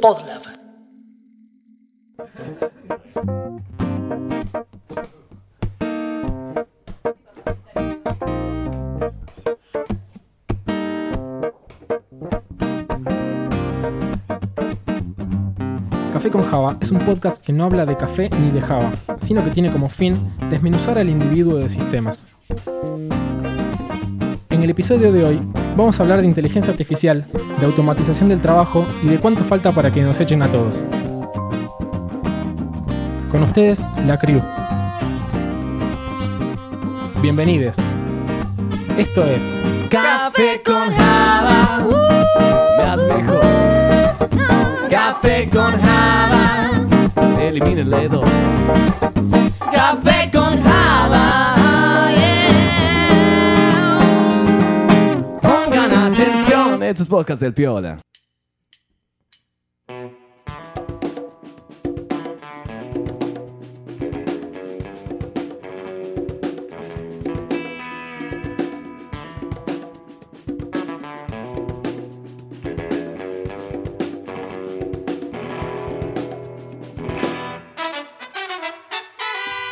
Podlab. Café con Java es un podcast que no habla de café ni de Java, sino que tiene como fin desmenuzar al individuo de sistemas. En el episodio de hoy vamos a hablar de inteligencia artificial, de automatización del trabajo y de cuánto falta para que nos echen a todos. Con ustedes, la crew. Bienvenidos. Esto es Café con Java, uh, mejor. Café con Java, elimina el dedo. Café atención, estos podcasts del Piola.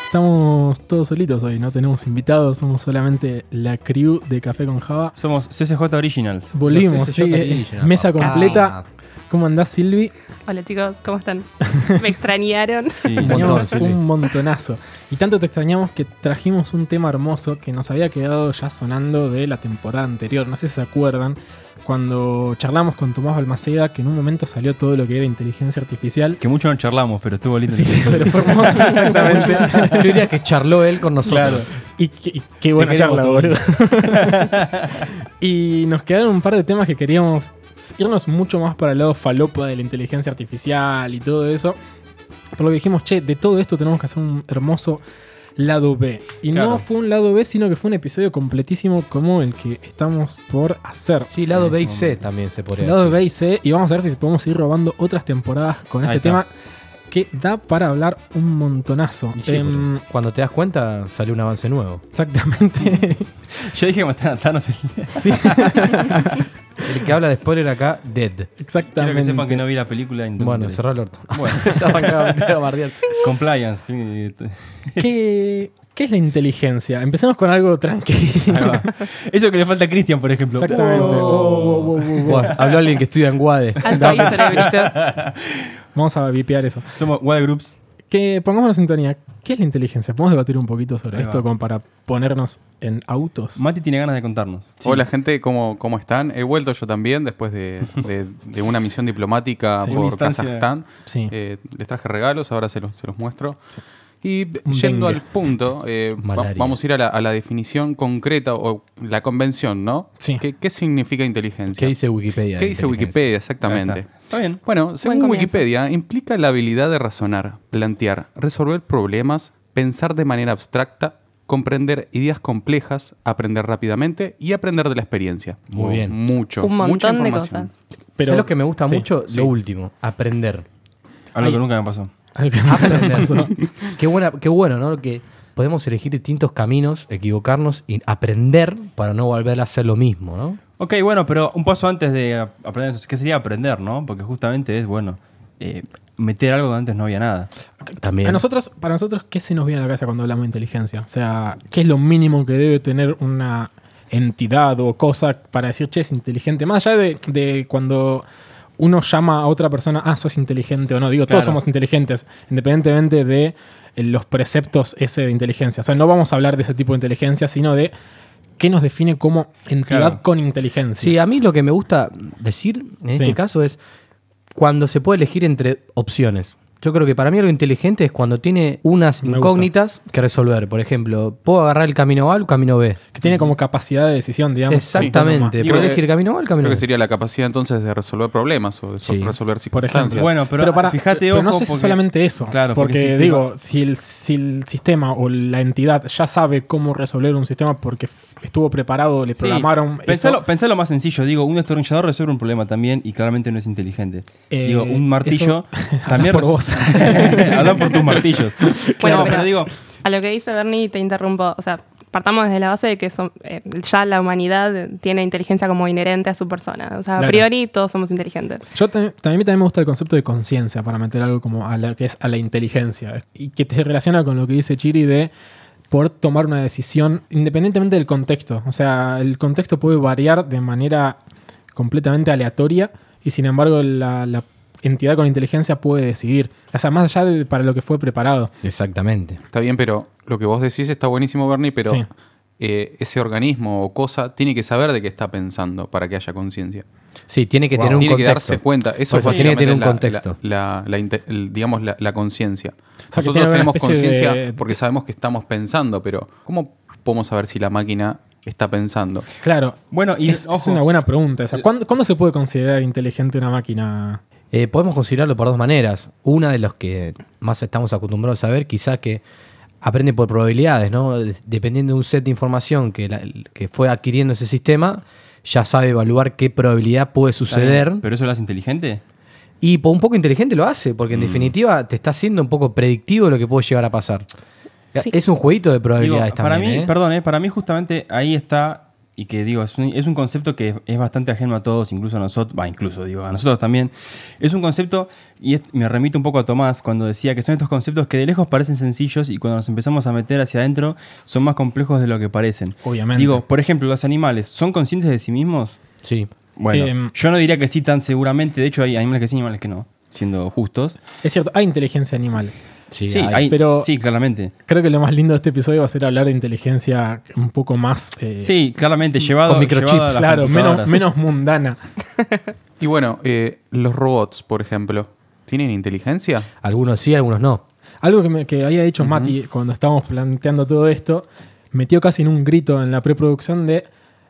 Estamos todos solitos hoy, no tenemos invitados, somos solamente la crew de Café con Java. Somos CCJ Originals. Volvimos, sí, CCJ Original, mesa papá. completa. ¿Cómo andás, Silvi? Hola chicos, ¿cómo están? ¿Me extrañaron? Sí, Un montón, un montonazo. Y tanto te extrañamos que trajimos un tema hermoso que nos había quedado ya sonando de la temporada anterior. No sé si se acuerdan, cuando charlamos con Tomás Balmaceda, que en un momento salió todo lo que era inteligencia artificial. Que mucho no charlamos, pero estuvo lindo. Sí, pero fue hermoso, exactamente. Yo diría que charló él con nosotros. Claro. Y, qué- y qué buena charla, boludo. y nos quedaron un par de temas que queríamos irnos mucho más para el lado falopa de la inteligencia artificial y todo eso. Por lo que dijimos, che, de todo esto tenemos que hacer un hermoso lado B. Y no fue un lado B, sino que fue un episodio completísimo como el que estamos por hacer. Sí, lado B y C también se podría Lado decir. B y C, y vamos a ver si podemos ir robando otras temporadas con Ahí este está. tema que da para hablar un montonazo. Y sí, Em, cuando te das cuenta, salió un avance nuevo. exactamente. Yo dije que mataron a Thanos. sí, El que habla de spoiler acá, dead. exactamente. Quiero que sepan que no vi la película. en Bueno, 2003. cerró el orto. Bueno, compliance. ¿Qué, qué es la inteligencia? Empecemos con algo tranquilo. Eso que le falta a Christian, por ejemplo. Exactamente. Oh. Wow. Bueno, habló alguien que estudia en Guade. Vamos a vipear eso. Somos Wild Groups. Que pongámonos en sintonía. ¿Qué es la inteligencia? ¿Podemos debatir un poquito sobre Ahí esto va. como para ponernos en autos? Mati tiene ganas de contarnos. Sí. Hola gente, ¿cómo, ¿cómo están? He vuelto yo también después de, de- de una misión diplomática Sí. por Kazajstán. Sí. Eh, les traje regalos, ahora se los, se los muestro. Y yendo al punto, eh, va- vamos a ir a la, a la definición concreta o la convención, ¿no? Sí. ¿Qué, qué significa inteligencia? ¿Qué dice Wikipedia? ¿Qué de dice? Wikipedia exactamente? Está. Está bien. Bueno, según comienzo. Wikipedia, implica la habilidad de razonar, plantear, resolver problemas, pensar de manera abstracta, comprender ideas complejas, aprender rápidamente y aprender de la experiencia. Muy bien. Mucho. Un mucha montón de información. cosas. Pero ¿Sabes lo que me gusta sí. mucho? sí. Lo último, aprender. Algo Ay. que nunca me pasó. Pasó. qué, buena, qué bueno, ¿no? Que podemos elegir distintos caminos, equivocarnos y aprender para no volver a hacer lo mismo, ¿no? Ok, bueno, pero un paso antes de ap- aprender, ¿qué sería aprender, no? Porque justamente es, bueno, eh, meter algo donde antes no había nada. También. A nosotros, para nosotros, ¿qué se nos viene a la cabeza cuando hablamos de inteligencia? O sea, ¿qué es lo mínimo que debe tener una entidad o cosa para decir, che, es inteligente? Más allá de, de cuando uno llama a otra persona, ah, sos inteligente o no. Digo, todos somos inteligentes, independientemente de eh, los preceptos ese de inteligencia. O sea, no vamos a hablar de ese tipo de inteligencia, sino de qué nos define como entidad Claro. con inteligencia. Sí, a mí lo que me gusta decir en este Sí. caso es cuando se puede elegir entre opciones. Yo creo que para mí lo inteligente es cuando tiene unas Me gusta. incógnitas que resolver. Por ejemplo, ¿puedo agarrar el camino A o el camino B? Que tiene como capacidad de decisión, digamos. Exactamente. Sí, ¿Puedo creo elegir el camino A o el camino Creo B? que sería la capacidad entonces de resolver problemas o de so- Sí. resolver Por circunstancias. ejemplo. Bueno, pero, para, fíjate, pero no ojo, sé si porque- solamente eso. Claro, porque, digo, si, el, si el sistema o la entidad ya sabe cómo resolver un sistema porque estuvo preparado, le Sí, programaron. pensalo, eso, pensalo más sencillo. Digo, un destornillador resuelve un problema también y claramente no es inteligente. Eh, digo, un martillo eso- también. por vos. Hablan por tus martillos. Bueno, no, pero- pero digo, A lo que dice Bernie, te interrumpo. O sea, partamos desde la base de que son- eh, ya la humanidad tiene inteligencia como inherente a su persona. O sea, Claro. a priori todos somos inteligentes. Yo también, también, también me gusta el concepto de conciencia para meter algo como a la que es a la inteligencia y que te relaciona con lo que dice Chiri de poder tomar una decisión independientemente del contexto. O sea, el contexto puede variar de manera completamente aleatoria y sin embargo la, la entidad con inteligencia puede decidir. O sea, más allá de para lo que fue preparado. Exactamente. Está bien, pero lo que vos decís está buenísimo, Bernie, pero Sí. eh, ese organismo o cosa tiene que saber de qué está pensando para que haya conciencia. Sí, tiene que Wow. tener un tiene que contexto. darse cuenta. Eso Por es eso tiene que tener un contexto. La, digamos, la, la conciencia. sea, Nosotros tenemos conciencia de- porque sabemos que estamos pensando, pero ¿cómo podemos saber si la máquina está pensando? Claro. Bueno, y es, una buena pregunta. O sea, ¿cuándo, cuándo se puede considerar inteligente una máquina? Eh, podemos considerarlo por dos maneras. Una de los que más estamos acostumbrados a ver, quizá que aprende por probabilidades, ¿no? De- Dependiendo de un set de información que, la- que fue adquiriendo ese sistema, ya sabe evaluar qué probabilidad puede suceder. bien, ¿Pero eso lo hace inteligente? Y por un poco inteligente lo hace, porque en definitiva te está haciendo un poco predictivo lo que puede llegar a pasar. Sí. Es un jueguito de Digo, probabilidades para también. mí, ¿eh? perdón, eh, para mí justamente ahí está, y que digo, es un, es un concepto que es bastante ajeno a todos, incluso a nosotros, va, incluso digo, a nosotros también. Es un concepto, y es- me remito un poco a Tomás cuando decía que son estos conceptos que de lejos parecen sencillos y cuando nos empezamos a meter hacia adentro son más complejos de lo que parecen. Obviamente. Digo, por ejemplo, los animales, ¿son conscientes de sí mismos? Sí. Bueno, Em, yo no diría que sí tan seguramente, de hecho hay animales que sí, animales que no, siendo justos. Es cierto, hay inteligencia animal. Sí, Sí, hay- hay- pero- sí, claramente. Creo que lo más lindo de este episodio va a ser hablar de inteligencia un poco más. eh, Sí, claramente, llevado, con microchips, llevado a las claro, menos, mundana. Y bueno, eh, los robots, por ejemplo, ¿tienen inteligencia? Algunos sí, algunos no. Algo que, me- que había dicho Mati cuando estábamos planteando todo esto, metió casi en un grito en la preproducción de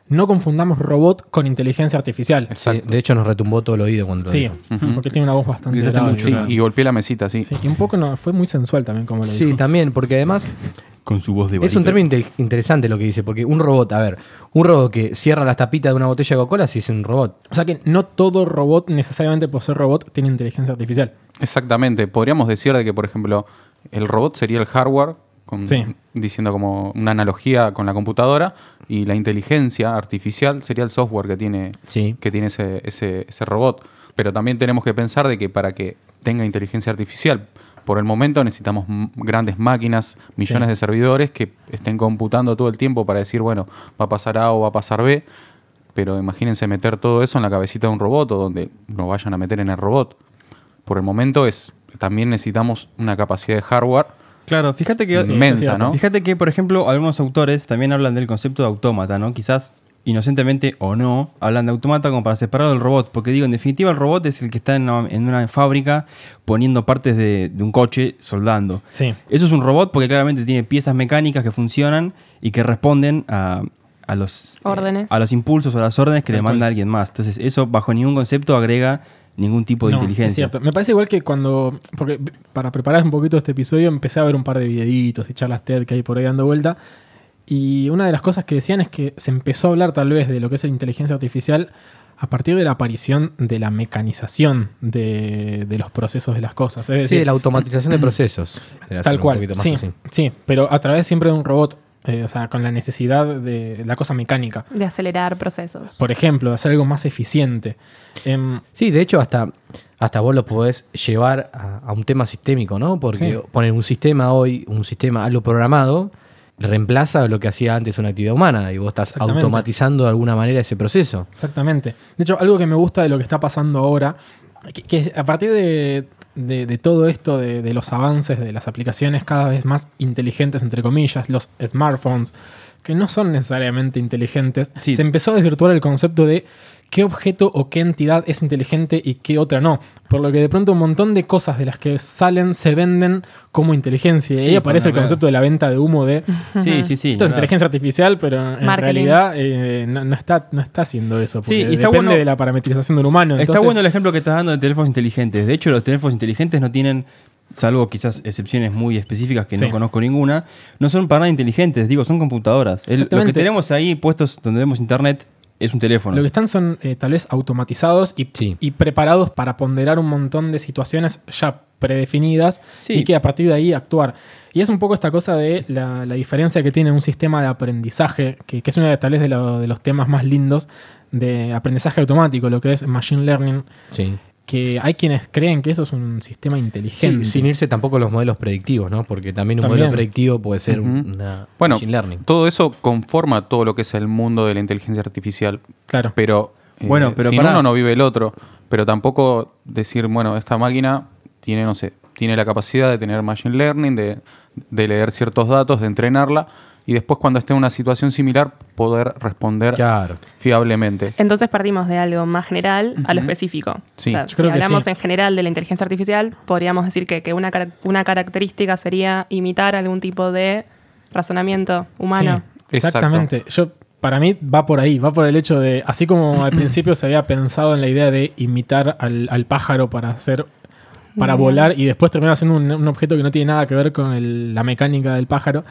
no confundamos robot con inteligencia artificial. Sí, de hecho, nos retumbó todo el oído cuando lo Sí, dijo. porque tiene una voz bastante grave. Sí, y golpeé la mesita, sí. Sí, y un poco no, fue muy sensual también como lo Sí, dijo. también, porque además Con su voz de es un término inte- interesante lo que dice, porque un robot, a ver, un robot que cierra las tapitas de una botella de Coca-Cola sí es un robot. O sea que no todo robot necesariamente por ser robot tiene inteligencia artificial. Exactamente. Podríamos decir de que, por ejemplo, el robot sería el hardware, con- Sí. diciendo como una analogía con la computadora, y la inteligencia artificial sería el software que tiene, Sí. que tiene ese, ese- ese robot. Pero también tenemos que pensar de que para que tenga inteligencia artificial, por el momento necesitamos grandes máquinas, millones Sí. de servidores que estén computando todo el tiempo para decir, bueno, va a pasar A o va a pasar B. Pero imagínense meter todo eso en la cabecita de un robot o donde lo vayan a meter en el robot. Por el momento es también necesitamos una capacidad de hardware Claro, fíjate que Sí, inmensa. ¿no? Fíjate que, por ejemplo, algunos autores también hablan del concepto de autómata, ¿no? Quizás inocentemente o no, hablan de autómata como para separarlo del robot. Porque digo, en definitiva, el robot es el que está en una, en una fábrica poniendo partes de, de un coche soldando. Sí. Eso es un robot porque claramente tiene piezas mecánicas que funcionan y que responden a, a los, eh, Órdenes. a los impulsos o a las órdenes que le manda alguien más. Entonces, eso bajo ningún concepto agrega ningún tipo de No, inteligencia. Es cierto. Me parece igual que cuando. Porque para preparar un poquito este episodio empecé a ver un par de videitos y charlas TED que hay por ahí dando vuelta. Y una de las cosas que decían es que se empezó a hablar tal vez de lo que es la inteligencia artificial a partir de la aparición de la mecanización de, de los procesos de las cosas. Es Sí, de la automatización de procesos. Era Tal un cual, más sí, así. sí, pero a través siempre de un robot, eh, o sea, con la necesidad de la cosa mecánica. De acelerar procesos. Por ejemplo, de hacer algo más eficiente. Em, Sí, de hecho, hasta, hasta vos lo podés llevar a, a un tema sistémico, ¿no? Porque Sí. poner un sistema hoy, un sistema, algo programado, reemplaza lo que hacía antes una actividad humana y vos estás automatizando de alguna manera ese proceso. Exactamente. De hecho, algo que me gusta de lo que está pasando ahora, que, que a partir de, de- de todo esto, de, de los avances de las aplicaciones cada vez más inteligentes, entre comillas, los smartphones, que no son necesariamente inteligentes, Sí. se empezó a desvirtuar el concepto de qué objeto o qué entidad es inteligente y qué otra no. Por lo que de pronto un montón de cosas de las que salen se venden como inteligencia. Y Sí, ahí aparece el claro. concepto de la venta de humo de Sí, sí, sí. esto es claro. inteligencia artificial, pero en Marketing. realidad eh, no, no está, no está haciendo eso. Porque Sí, y está depende bueno- de la parametrización del humano. Está bueno el ejemplo que estás dando de teléfonos inteligentes. De hecho, los teléfonos inteligentes no tienen, salvo quizás excepciones muy específicas que Sí. no conozco ninguna, no son para nada inteligentes. Digo, son computadoras. El- lo que tenemos ahí puestos donde vemos internet es un teléfono. Lo que están son eh, tal vez automatizados y, Sí. y preparados para ponderar un montón de situaciones ya predefinidas Sí. y que a partir de ahí actuar. Y es un poco esta cosa de la, la diferencia que tiene un sistema de aprendizaje, que, que es uno de tal vez de, lo- de los temas más lindos de aprendizaje automático, lo que es machine learning, Sí. Que hay quienes creen que eso es un sistema Sí, inteligente. sin irse tampoco a los modelos predictivos, ¿no? Porque también un También. modelo predictivo puede ser una Bueno, machine learning. todo eso conforma todo lo que es el mundo de la inteligencia artificial. Claro. Pero, eh, Bueno, pero sin pará. uno no vive el otro. Pero tampoco decir, bueno, esta máquina tiene, no sé, tiene la capacidad de tener machine learning, de, de leer ciertos datos, de entrenarla y después cuando esté en una situación similar poder responder Claro. fiablemente. Entonces partimos de algo más general a lo específico. Sí. o sea, Yo si creo que hablamos sí. en general de la inteligencia artificial, podríamos decir que, que una, una característica sería imitar algún tipo de razonamiento humano. Sí, exactamente. Yo, para mí va por ahí, va por el hecho de, así como al principio se había pensado en la idea de imitar al, al pájaro para hacer, para volar y después terminar haciendo un, un objeto que no tiene nada que ver con el- la mecánica del pájaro.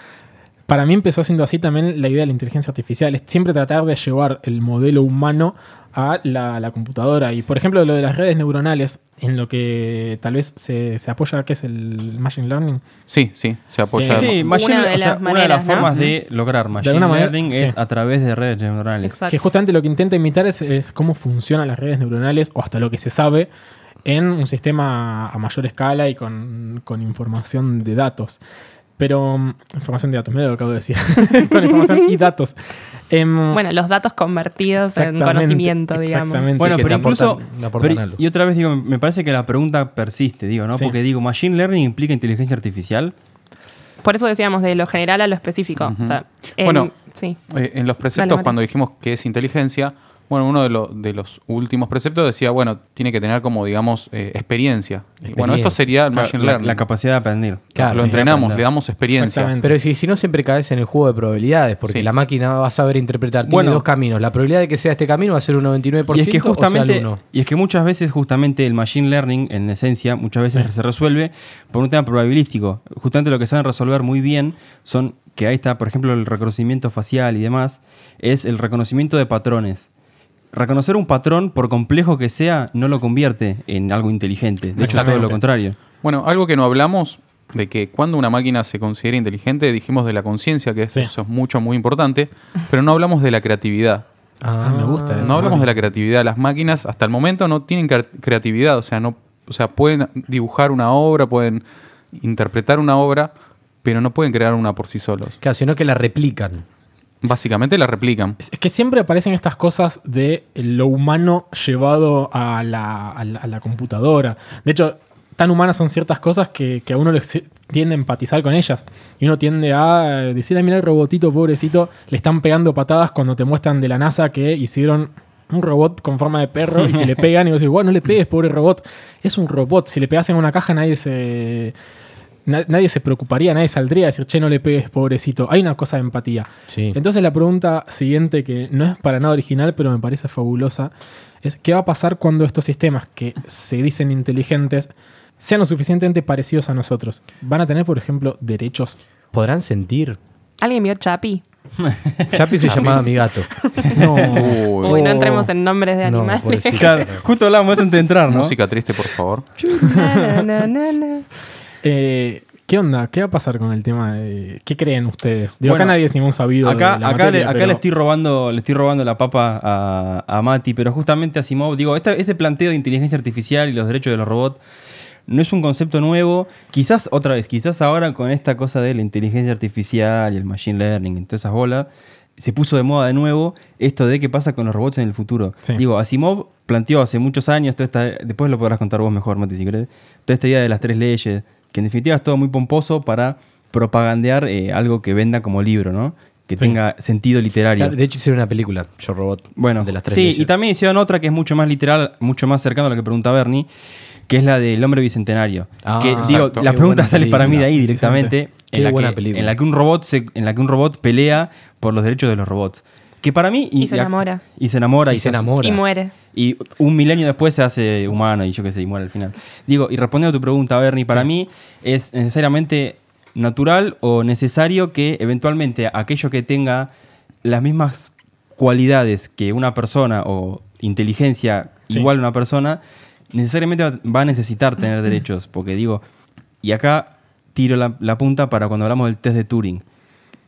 Para mí empezó siendo así también la idea de la inteligencia artificial. Es siempre tratar de llevar el modelo humano a la, la computadora. Y por ejemplo, lo de las redes neuronales, en lo que tal vez se, se apoya, que es el machine learning. Sí, sí, se apoya. Eh, Sí, Una de o sea, las una de las maneras, ¿no? formas de lograr machine manera, learning sí. es a través de redes neuronales. Exacto. Que justamente lo que intenta imitar es, es cómo funcionan las redes neuronales, o hasta lo que se sabe, en un sistema a mayor escala y con, con información de datos. Pero. mm, Información de datos, mira lo que acabo de decir. con información y datos. Em, Bueno, los datos convertidos en conocimiento, digamos. exactamente. Bueno, pero incluso. te aportan pero- algo. y otra vez digo, me parece que la pregunta persiste, digo, ¿no? Sí. Porque digo, ¿machine learning implica inteligencia artificial? Por eso decíamos de lo general a lo específico. O sea, en- Bueno, sí. Eh, en los preceptos, Dale, cuando dijimos que es inteligencia, bueno, uno de, lo- de los últimos preceptos decía, bueno, tiene que tener como, digamos, eh, experiencia. Bueno, esto sería el Claro, machine learning. la capacidad de aprender. Claro, lo sí, entrenamos, aprender. le damos experiencia. Exactamente. Pero si, si no, siempre caes en el juego de probabilidades, porque Sí. la máquina va a saber interpretar. Tiene Bueno. dos caminos. La probabilidad de que sea este camino va a ser un 99% Y es que o sea el justamente, uno. y es que muchas veces justamente el machine learning, en esencia, muchas veces se resuelve por un tema probabilístico. Justamente lo que saben resolver muy bien son que ahí está, por ejemplo, el reconocimiento facial y demás, es el reconocimiento de patrones. Reconocer un patrón, por complejo que sea, no lo convierte en algo inteligente. De hecho, todo lo contrario. Bueno, algo que no hablamos de que cuando una máquina se considera inteligente, dijimos de la conciencia, que es- Sí. eso es mucho, muy importante, pero no hablamos de la creatividad. Ah, me gusta eso. No hablamos de la creatividad. Las máquinas hasta el momento no tienen cre- creatividad, o sea, no, o sea, pueden dibujar una obra, pueden interpretar una obra, pero no pueden crear una por sí solos. Claro, sino que la replican. Básicamente la replican. Es que siempre aparecen estas cosas de lo humano llevado a la, a la- a la computadora. De hecho, tan humanas son ciertas cosas que, que a uno tiende a empatizar con ellas. Y uno tiende a decir, "Ay, mira el robotito, pobrecito, le están pegando patadas cuando te muestran de la NASA que hicieron un robot con forma de perro y que le pegan y vos decís, bueno, no le pegues, pobre robot. Es un robot. Si le pegas en una caja nadie se... na- Nadie se preocuparía, nadie saldría a decir, che, no le pegues, pobrecito. Hay una cosa de empatía. Sí. Entonces la pregunta siguiente, que no es para nada original, pero me parece fabulosa, es ¿qué va a pasar cuando estos sistemas que se dicen inteligentes sean lo suficientemente parecidos a nosotros? ¿Van a tener, por ejemplo, derechos? ¿Podrán sentir? ¿Alguien vio Chapi? Chapi se llamaba mi gato. No. Uy, Uy, no entremos en nombres de No, animales. Claro, justo eso antes de entrar, ¿no? Música triste, por favor. Na, na, na, na. Eh, ¿Qué onda? ¿Qué va a pasar con el tema de... ¿Qué creen ustedes? Digo, acá Bueno, nadie es ningún sabido Acá, de la acá, materia, le, acá pero- le estoy robando, le estoy robando la papa a, a Mati, pero justamente Asimov, digo, este planteo de inteligencia artificial y los derechos de los robots no es un concepto nuevo. Quizás, otra vez, quizás ahora con esta cosa de la inteligencia artificial y el machine learning y todas esas bolas, se puso de moda de nuevo esto de qué pasa con los robots en el futuro. Sí. Digo, Asimov planteó hace muchos años, toda esta, después lo podrás contar vos mejor, Mati, si querés, toda esta idea de las tres leyes, que en definitiva es todo muy pomposo para propagandear eh, algo que venda como libro, ¿no? Que Sí. tenga sentido literario. Claro, de hecho hicieron una película, Yo Robot, Bueno, de las tres sí, leyes. y también hicieron otra que es mucho más literal, mucho más cercano a lo que pregunta Bernie, que es la del hombre bicentenario. Ah, que exacto. digo, Qué la pregunta buena sale para mí de ahí directamente, Qué en la, buena que, película. en la que un robot se, en la que un robot pelea por los derechos de los robots. Que para mí Y se enamora. y se enamora Y se hace- enamora. Y muere. Y un milenio después se hace humano y yo qué sé, y muere al final. Digo, y respondiendo a tu pregunta, Bernie, para mí es necesariamente natural o necesario que eventualmente aquello que tenga las mismas cualidades que una persona o inteligencia Sí. igual a una persona, necesariamente va- va a necesitar tener derechos. Porque digo, y acá tiro la, la punta para cuando hablamos del test de Turing.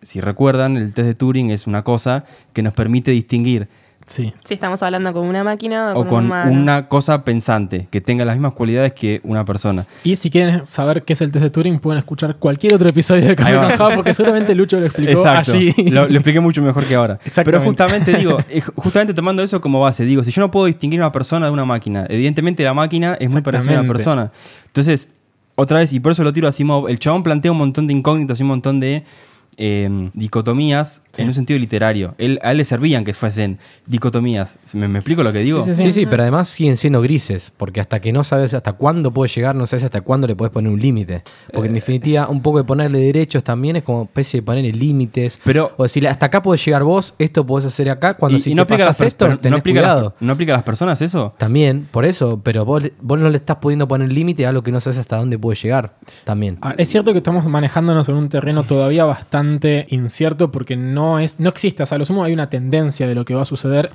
Si recuerdan, el test de Turing es una cosa que nos permite distinguir Sí. Si estamos hablando con una máquina o, o con, con un humano. una cosa pensante, que tenga las mismas cualidades que una persona. Y si quieren saber qué es el test de Turing, pueden escuchar cualquier otro episodio de Café con Java, porque seguramente Lucho lo explicó Exacto. allí. Lo, lo expliqué mucho mejor que ahora. Pero justamente digo, eh, justamente tomando eso como base, digo, si yo no puedo distinguir una persona de una máquina, evidentemente la máquina es muy parecida a una persona. Entonces, otra vez, y por eso lo tiro a Asimov, el chabón plantea un montón de incógnitas y un montón de eh, dicotomías Sí. en un sentido literario. Él, a él le servían que fuesen dicotomías. ¿Me, me explico lo que digo? Sí, sí, Sí, sí, pero además siguen siendo grises, porque hasta que no sabes hasta cuándo puede llegar, no sabes hasta cuándo le puedes poner un límite. Porque Eh, en definitiva, un poco de ponerle derechos también es como especie de ponerle límites. Pero- o decirle, hasta acá puedes llegar vos, esto podés hacer acá, cuando Y- si y no te pasas esto, tenés no aplica a las- cuidado. ¿No aplica a las personas eso? También, por eso, pero vos, vos no le estás pudiendo poner límite a algo que no sabes hasta dónde puede llegar. También. Ah, Es cierto que estamos manejándonos en un terreno todavía bastante incierto porque no es no existe, o sea, a lo sumo hay una tendencia de lo que va a suceder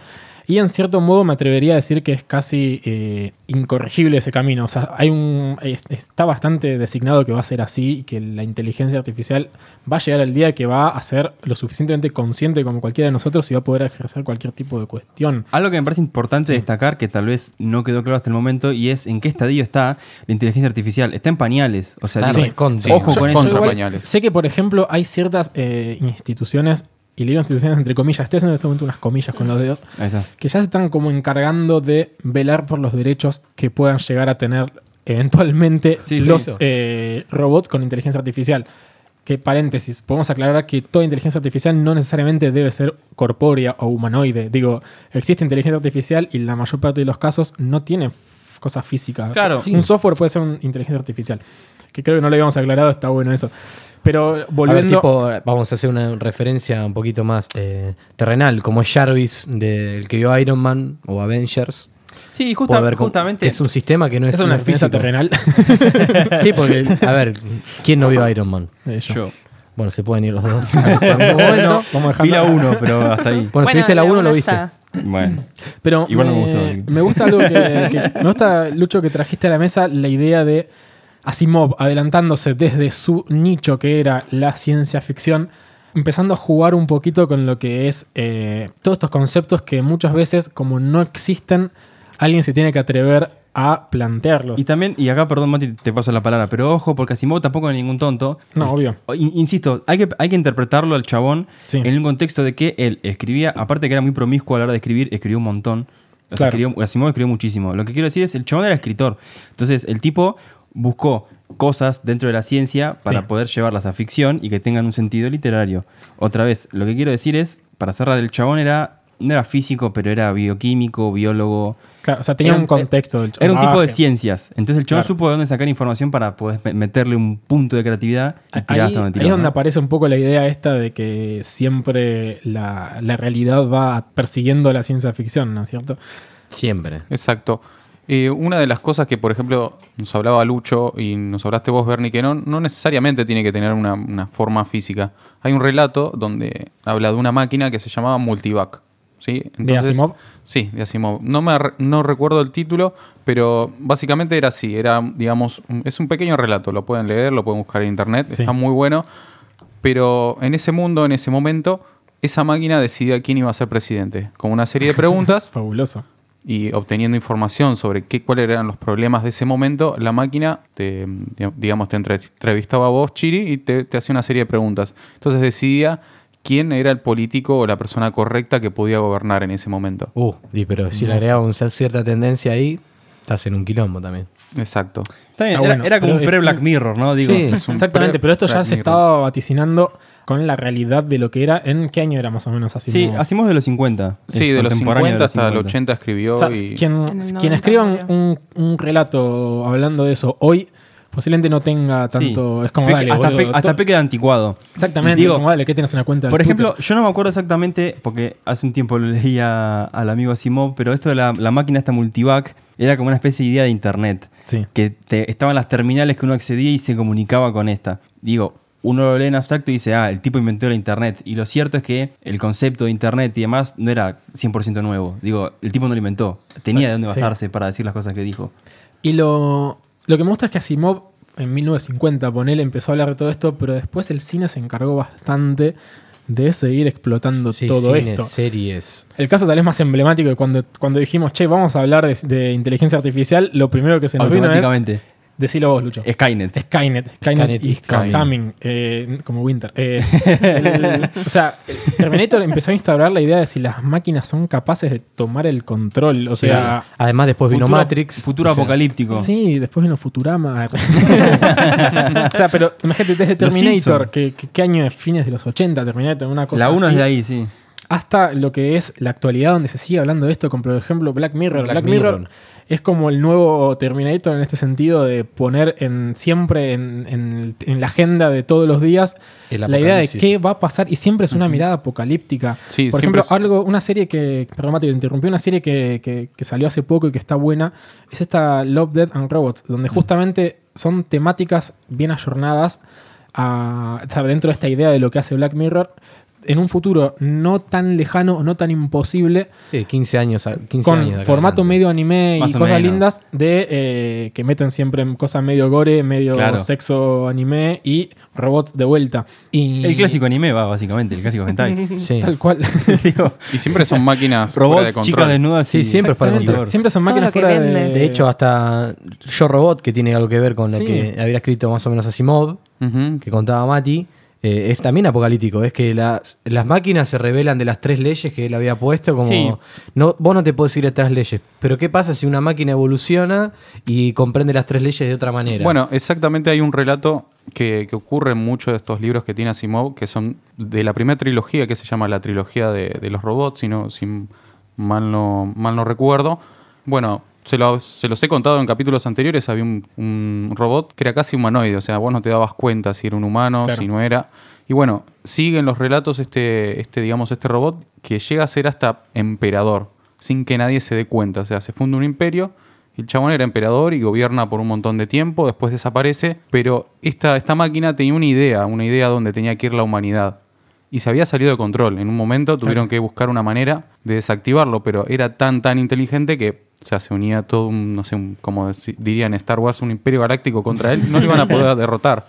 y en cierto modo me atrevería a decir que es casi eh, incorregible ese camino, o sea, hay un es- está bastante designado que va a ser así y que la inteligencia artificial va a llegar al día que va a ser lo suficientemente consciente como cualquiera de nosotros y va a poder ejercer cualquier tipo de cuestión. Algo que me parece importante destacar, que tal vez no quedó claro hasta el momento, y es en qué estadio está la inteligencia artificial. Está en pañales. O sea, Está digo, recontra. ojo Sí, con yo- eso. contra igual pañales. Sé que, por ejemplo, hay ciertas eh, instituciones, y le digo instituciones entre comillas, estoy haciendo en este momento unas comillas con los dedos, Ahí está. que ya se están como encargando de velar por los derechos que puedan llegar a tener eventualmente Sí, sí. los eh, robots con inteligencia artificial. Que paréntesis, podemos aclarar que toda inteligencia artificial no necesariamente debe ser corpórea o humanoide. Digo, existe inteligencia artificial y la mayor parte de los casos no tiene cosas físicas. Claro. Un software puede ser una inteligencia artificial. Que creo que no lo habíamos aclarado, está bueno eso. Pero A ver, volviendo. tipo, vamos a hacer una referencia un poquito más eh, terrenal, como Jarvis del que vio Iron Man o Avengers. Sí, justa- justamente. es un sistema que no es, es una físico. terrenal. Sí, porque, a ver, ¿quién no vio Iron Man? Eh, yo. Yo. Bueno, se pueden ir los dos. Bueno, vamos Vi la uno, pero hasta ahí. Bueno, si viste la 1, uno lo viste. está. Bueno. Pero Igual me, me gustó, me gusta algo que, que- Me gusta, Lucho, que trajiste a la mesa la idea de Asimov adelantándose desde su nicho, que era la ciencia ficción, empezando a jugar un poquito con lo que es eh, todos estos conceptos que muchas veces, como no existen, alguien se tiene que atrever a plantearlos. Y también, y acá, perdón, Mati, te paso la palabra, pero ojo, porque Asimov tampoco es ningún tonto. No, obvio. In- Insisto, hay que, hay que interpretarlo al chabón Sí. en un contexto de que él escribía, aparte que era muy promiscuo a la hora de escribir, escribió un montón. O sea, Claro. escribió- Asimov escribió muchísimo. Lo que quiero decir es, el chabón era escritor. Entonces, el tipo buscó cosas dentro de la ciencia para Sí. poder llevarlas a ficción y que tengan un sentido literario. Otra vez, lo que quiero decir es, para cerrar, el chabón era, no era físico, pero era bioquímico, biólogo. Claro, o sea, tenía Era un contexto del Era un tipo de ciencias. Entonces el chabón Claro. supo de dónde sacar información para poder me- meterle un punto de creatividad y Ahí, tirar hasta donde ahí es donde ¿no? aparece un poco la idea esta de que siempre la, la realidad va persiguiendo la ciencia ficción, ¿no es cierto? Siempre. Exacto. Eh, una de las cosas que, por ejemplo, nos hablaba Lucho y nos hablaste vos, Bernie, que no, no necesariamente tiene que tener una, una forma física. Hay un relato donde habla de una máquina que se llamaba Multivac. ¿Sí? Asimov? Sí, de Asimov. No, me, no recuerdo el título, pero básicamente era así. Era, digamos, es un pequeño relato. Lo pueden leer, lo pueden buscar en internet. Sí. Está muy bueno. Pero en ese mundo, en ese momento, esa máquina decidía quién iba a ser presidente. Con una serie de preguntas Fabuloso. y obteniendo información sobre qué, cuáles eran los problemas de ese momento, la máquina te, digamos, te entre- entrevistaba a vos, Chiri, y te, te hacía una serie de preguntas. Entonces decidía quién era el político o la persona correcta que podía gobernar en ese momento. Uh, y pero si le agregamos un- cierta tendencia ahí, estás en un quilombo también. Exacto. Está bien, Está era, bueno, era como pero un pre-Black Mirror, ¿no? Digo, Sí. Es un Exactamente, pero esto ya se estaba vaticinando con la realidad de lo que era. ¿En qué año era más o menos así? Sí, Asimov de los 50. Sí, de los contemporáneo 50 hasta el 50. 80 escribió O sea, y... quien, quien 90 escriba un relato hablando de eso hoy, posiblemente no tenga Sí. tanto. Es como, Pe- dale, hasta, boludo, pe- hasta to- P queda anticuado. Exactamente, Digo, como, dale, ¿qué tienes una cuenta de Por ejemplo, yo no me acuerdo exactamente, porque hace un tiempo lo leía al amigo Asimov, pero esto de la, la máquina esta multivac era como una especie de idea de internet. Sí. Que te- estaban las terminales que uno accedía y se comunicaba con esta. Digo, uno lo lee en abstracto y dice, ah, el tipo inventó la Internet. Y lo cierto es que el concepto de Internet y demás no era 100% nuevo. Digo, el tipo no lo inventó. Tenía de dónde Sí. basarse para decir las cosas que dijo. Y lo, lo que me gusta es que Asimov en 1950, ponele, empezó a hablar de todo esto, pero después el cine se encargó bastante de seguir explotando Sí, todo esto. series. El caso tal vez más emblemático de cuando, cuando dijimos, che, vamos a hablar de, de inteligencia artificial, lo primero que se nos vino es... Decilo vos, Lucho. Skynet. Skynet. Skynet, Skynet is coming. coming. eh, como Winter. Eh, el- o sea, Terminator empezó a instaurar la idea de si las máquinas son capaces de tomar el control. O sea, Además, después vino Futuro- Matrix. Futuro o sea, apocalíptico. sí, después vino Futurama. o sea, pero imagínate, desde Terminator, que, que- ¿qué año es? Fines de los 80, Terminator, una cosa La 1 es de ahí, sí. Hasta lo que es la actualidad, donde se sigue hablando de esto, con por ejemplo Black Mirror. Black Black, Mirror. Mirror. es como el nuevo Terminator en este sentido de poner en siempre en, en- en la agenda de todos los días la idea de qué va a pasar y siempre es una mirada apocalíptica. Sí, Por ejemplo, es- algo, una serie que, perdón, te interrumpí, una serie que, que- que salió hace poco y que está buena, es esta Love, Death and Robots, donde justamente son temáticas bien ayornadas a, dentro de esta idea de lo que hace Black Mirror en un futuro no tan lejano no tan imposible, Sí, 15 años. a- 15 con años de formato adelante. medio anime Más y cosas menos. lindas de eh, que meten siempre en cosas medio gore, medio Claro. sexo anime y robots de vuelta. Y El clásico anime va, básicamente, el clásico hentai. Sí. Tal cual. Digo, Y siempre son máquinas fuera de robots, control. chicas desnudas. Sí, siempre fuera de control. Siempre son máquinas fuera de. De hecho, hasta Yo Robot, que tiene algo que ver con lo Sí. que había escrito más o menos Asimov, Ujú. que contaba Mati, eh, es también apocalíptico. Es que las, las máquinas se revelan de las tres leyes que él había puesto. Como Sí. no, vos no te podés ir a tres leyes. Pero ¿qué pasa si una máquina evoluciona y comprende las tres leyes de otra manera? Bueno, exactamente hay un relato que, que ocurre en muchos de estos libros que tiene Asimov, que son de la primera trilogía, que se llama la trilogía de, de los robots, si, no, si mal, no, mal no recuerdo. Bueno, se, lo- se los he contado en capítulos anteriores, había un, un robot que era casi humanoide, o sea, vos no te dabas cuenta si era un humano, Claro. si no era. Y bueno, sigue en los relatos este, este, digamos, este robot que llega a ser hasta emperador, sin que nadie se dé cuenta. O sea, se funda un imperio el chabón era emperador y gobierna por un montón de tiempo, después desaparece, pero esta, esta máquina tenía una idea, una idea donde tenía que ir la humanidad. Y se había salido de control. En un momento tuvieron que buscar una manera de desactivarlo, pero era tan, tan inteligente que o sea, se unía todo un, no sé, un- como dirían Star Wars, un imperio galáctico contra él. No lo iban a poder derrotar.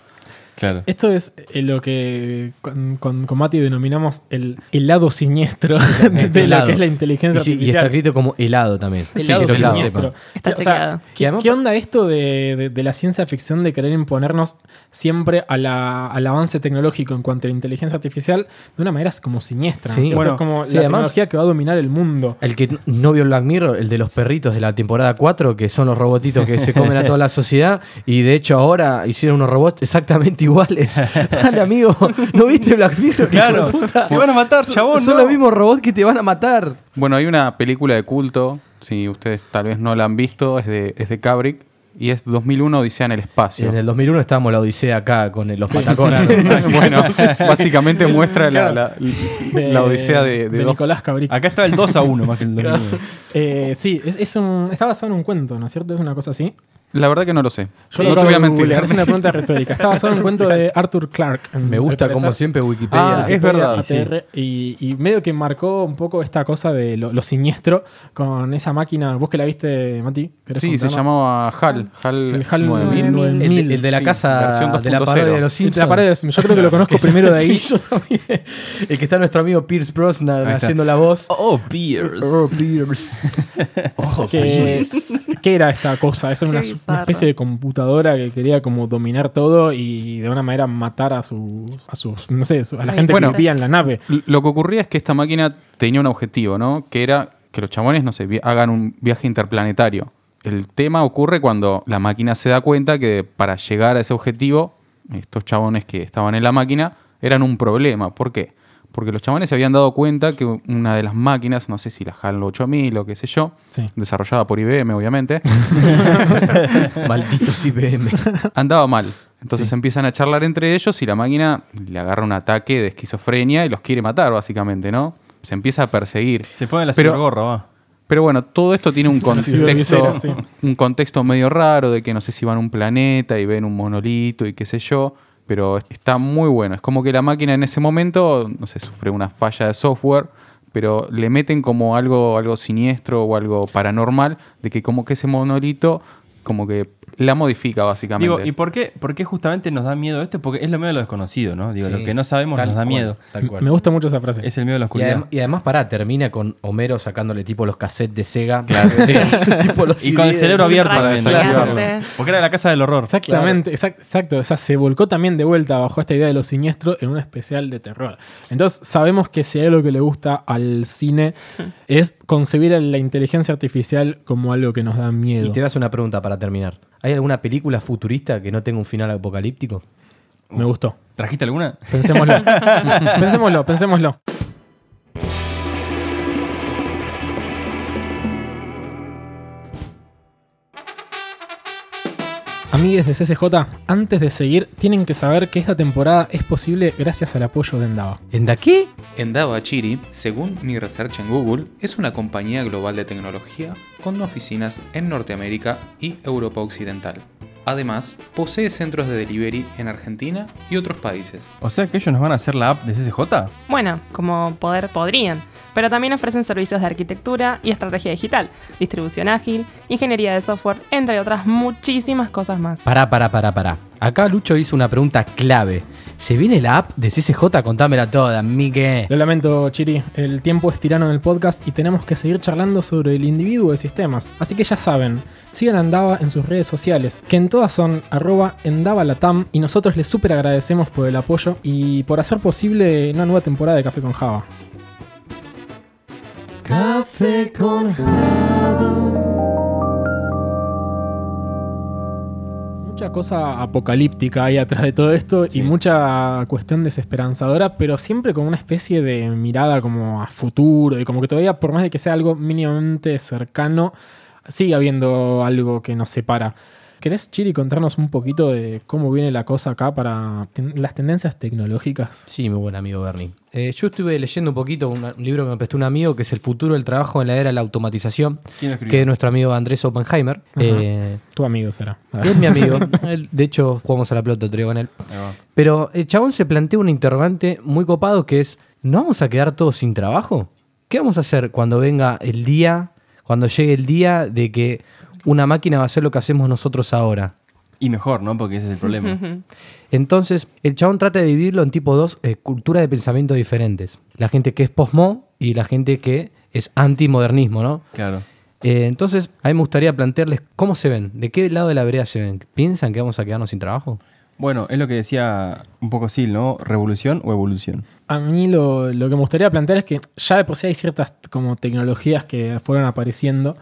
Claro. Esto es eh, lo que con, con, con Mati denominamos el, el lado siniestro de, lo Helado. que es la inteligencia y, sí, y artificial. está escrito como helado también. Sí, siniestro. Está O sea. ¿qué, onda esto de, de- de la ciencia ficción de querer imponernos siempre a la- al avance tecnológico en cuanto a la inteligencia artificial de una manera como siniestra? ¿no Sí. Bueno, Es como sí, la además- tecnología que va a dominar el mundo. El que no vio Black Mirror, el de los perritos de la temporada 4, que son los robotitos que se comen a toda la sociedad. Y de hecho ahora hicieron unos robots exactamente iguales. Dale, amigo, ¿no viste Black Mirror? Claro, te van a matar, chabón. Son no. los mismos robots que te van a matar. Bueno, hay una película de culto, si ustedes tal vez no la han visto, es de, es de Kubrick y es 2001 Odisea en el espacio. En el 2001 estábamos la Odisea acá con los patacones. bueno, básicamente muestra la, la- De- la Odisea de, de dos- Nicolás Cabric. Acá está el 2 a 1 más que el 2001. Eh, sí, es, es un, está basado en un cuento, ¿no es cierto? Es una cosa así. La verdad que no lo sé. Yo no lo te voy a mentir. Es una pregunta retórica. Está basado en un cuento de Arthur Clarke. Me gusta como siempre Wikipedia. Ah, es verdad, ATR, y, y medio que marcó un poco esta cosa de lo, lo siniestro con esa máquina. ¿Vos que la viste, Mati? ¿Querés Sí, se llamaba HAL. HAL, El HAL 9000. 9000. el, el de la Sí, casa de la 2.0. parodia de los Simpsons. la pared de- yo creo que lo conozco primero de ahí. Sí, yo también. el que está nuestro amigo Pierce Brosnan haciendo la voz. Oh, Pierce. Oh, Pierce. Oh, que, ¿Qué era esta cosa? Esa era una, Qué una especie de computadora que quería como dominar todo y de una manera matar a sus, a sus no sé, a la Ay, gente bueno. que vivía en la nave. Lo que ocurría es que esta máquina tenía un objetivo, ¿no? Que era que los chabones, no sé, hagan un viaje interplanetario. El tema ocurre cuando la máquina se da cuenta que para llegar a ese objetivo, estos chabones que estaban en la máquina eran un problema. ¿Por qué? Porque los chabones se habían dado cuenta que una de las máquinas, no sé si la HAL 8000 o qué sé yo, Sí. desarrollada por IBM, obviamente, Malditos IBM. andaba mal. Entonces empiezan a charlar entre ellos y la máquina le agarra un ataque de esquizofrenia y los quiere matar, básicamente, ¿no? Se empieza a perseguir. Se pone la Pero- cibergorra, va. Pero bueno, todo esto tiene un contexto, sí. un contexto medio raro de que no sé si van a un planeta y ven un monolito y qué sé yo. Pero está muy bueno. Es como que la máquina en ese momento, no sé, sufre una falla de software, pero le meten como algo, algo siniestro o algo paranormal de que como que ese monolito como que la modifica básicamente. Digo, ¿y por qué, por qué justamente nos da miedo esto? Porque es lo miedo de lo desconocido, ¿no? Digo, Sí. lo que no sabemos Tal nos da cual, miedo. tal cual. Me gusta mucho esa frase. Es el miedo de la Y, oscuridad. adem- y además, pará, termina con Homero sacándole tipo los cassettes de Sega. Sí, tipo los Y con el cerebro abierto también. Porque era la casa del horror. Exactamente, exact- exacto. O sea, se volcó también de vuelta bajo esta idea de lo siniestro en un especial de terror. Entonces, sabemos que si hay algo que le gusta al cine es concebir a la inteligencia artificial como algo que nos da miedo. Y te das una pregunta para terminar. ¿Hay alguna película futurista que no tenga un final apocalíptico? Me gustó. ¿Trajiste alguna? Pensémoslo. pensémoslo, pensémoslo. Amigues de CCJ, antes de seguir, tienen que saber que esta temporada es posible gracias al apoyo de Endava. ¿En qué? Endava Chiri, según mi research en Google, es una compañía global de tecnología con oficinas en Norteamérica y Europa Occidental. Además, posee centros de delivery en Argentina y otros países. O sea que ellos nos van a hacer la app de CCJ. Bueno, como poder podrían, pero también ofrecen servicios de arquitectura y estrategia digital, distribución ágil, ingeniería de software, entre otras muchísimas cosas más. Pará, pará, pará, pará. Acá Lucho hizo una pregunta clave. ¿Se viene la app de CCJ? Contámela toda, Miguel. Lo lamento, Chiri, el tiempo es tirano en el podcast y tenemos que seguir charlando sobre el individuo de sistemas. Así que ya saben, sigan a Endava en sus redes sociales, que en todas son arroba endavalatam y nosotros les súper agradecemos por el apoyo y por hacer posible una nueva temporada de Café con Java. Café con Mucha cosa apocalíptica hay atrás de todo esto y mucha cuestión desesperanzadora, pero siempre con una especie de mirada como a futuro y como que todavía, por más de que sea algo mínimamente cercano, sigue habiendo algo que nos separa. ¿Querés, Chiri, contarnos un poquito de cómo viene la cosa acá para ten- las tendencias tecnológicas? Sí, mi buen amigo Bernie. Eh, yo estuve leyendo un poquito un, un libro que me prestó un amigo que es El futuro del trabajo en la era de la automatización, ¿Quién que es nuestro amigo Andrés Oppenheimer. Eh, Tu amigo será. Es mi amigo. Él- de hecho, jugamos a la pelota otro día con él. Pero el chabón se plantea un interrogante muy copado que es, ¿no vamos a quedar todos sin trabajo? ¿Qué vamos a hacer cuando venga el día, cuando llegue el día de que una máquina va a hacer lo que hacemos nosotros ahora? Y mejor, ¿no? Porque ese es el problema. Entonces, el chabón trata de dividirlo en tipo dos eh, culturas de pensamiento diferentes. La gente que es postmo y la gente que es antimodernismo, ¿no? Claro. Eh, entonces, a mí me gustaría plantearles cómo se ven, de qué lado de la vereda se ven. ¿Piensan que vamos a quedarnos sin trabajo? Bueno, es lo que decía un poco Sil, ¿no? ¿Revolución o evolución? A mí lo, lo que me gustaría plantear es que ya de por sí hay ciertas como tecnologías que fueron apareciendo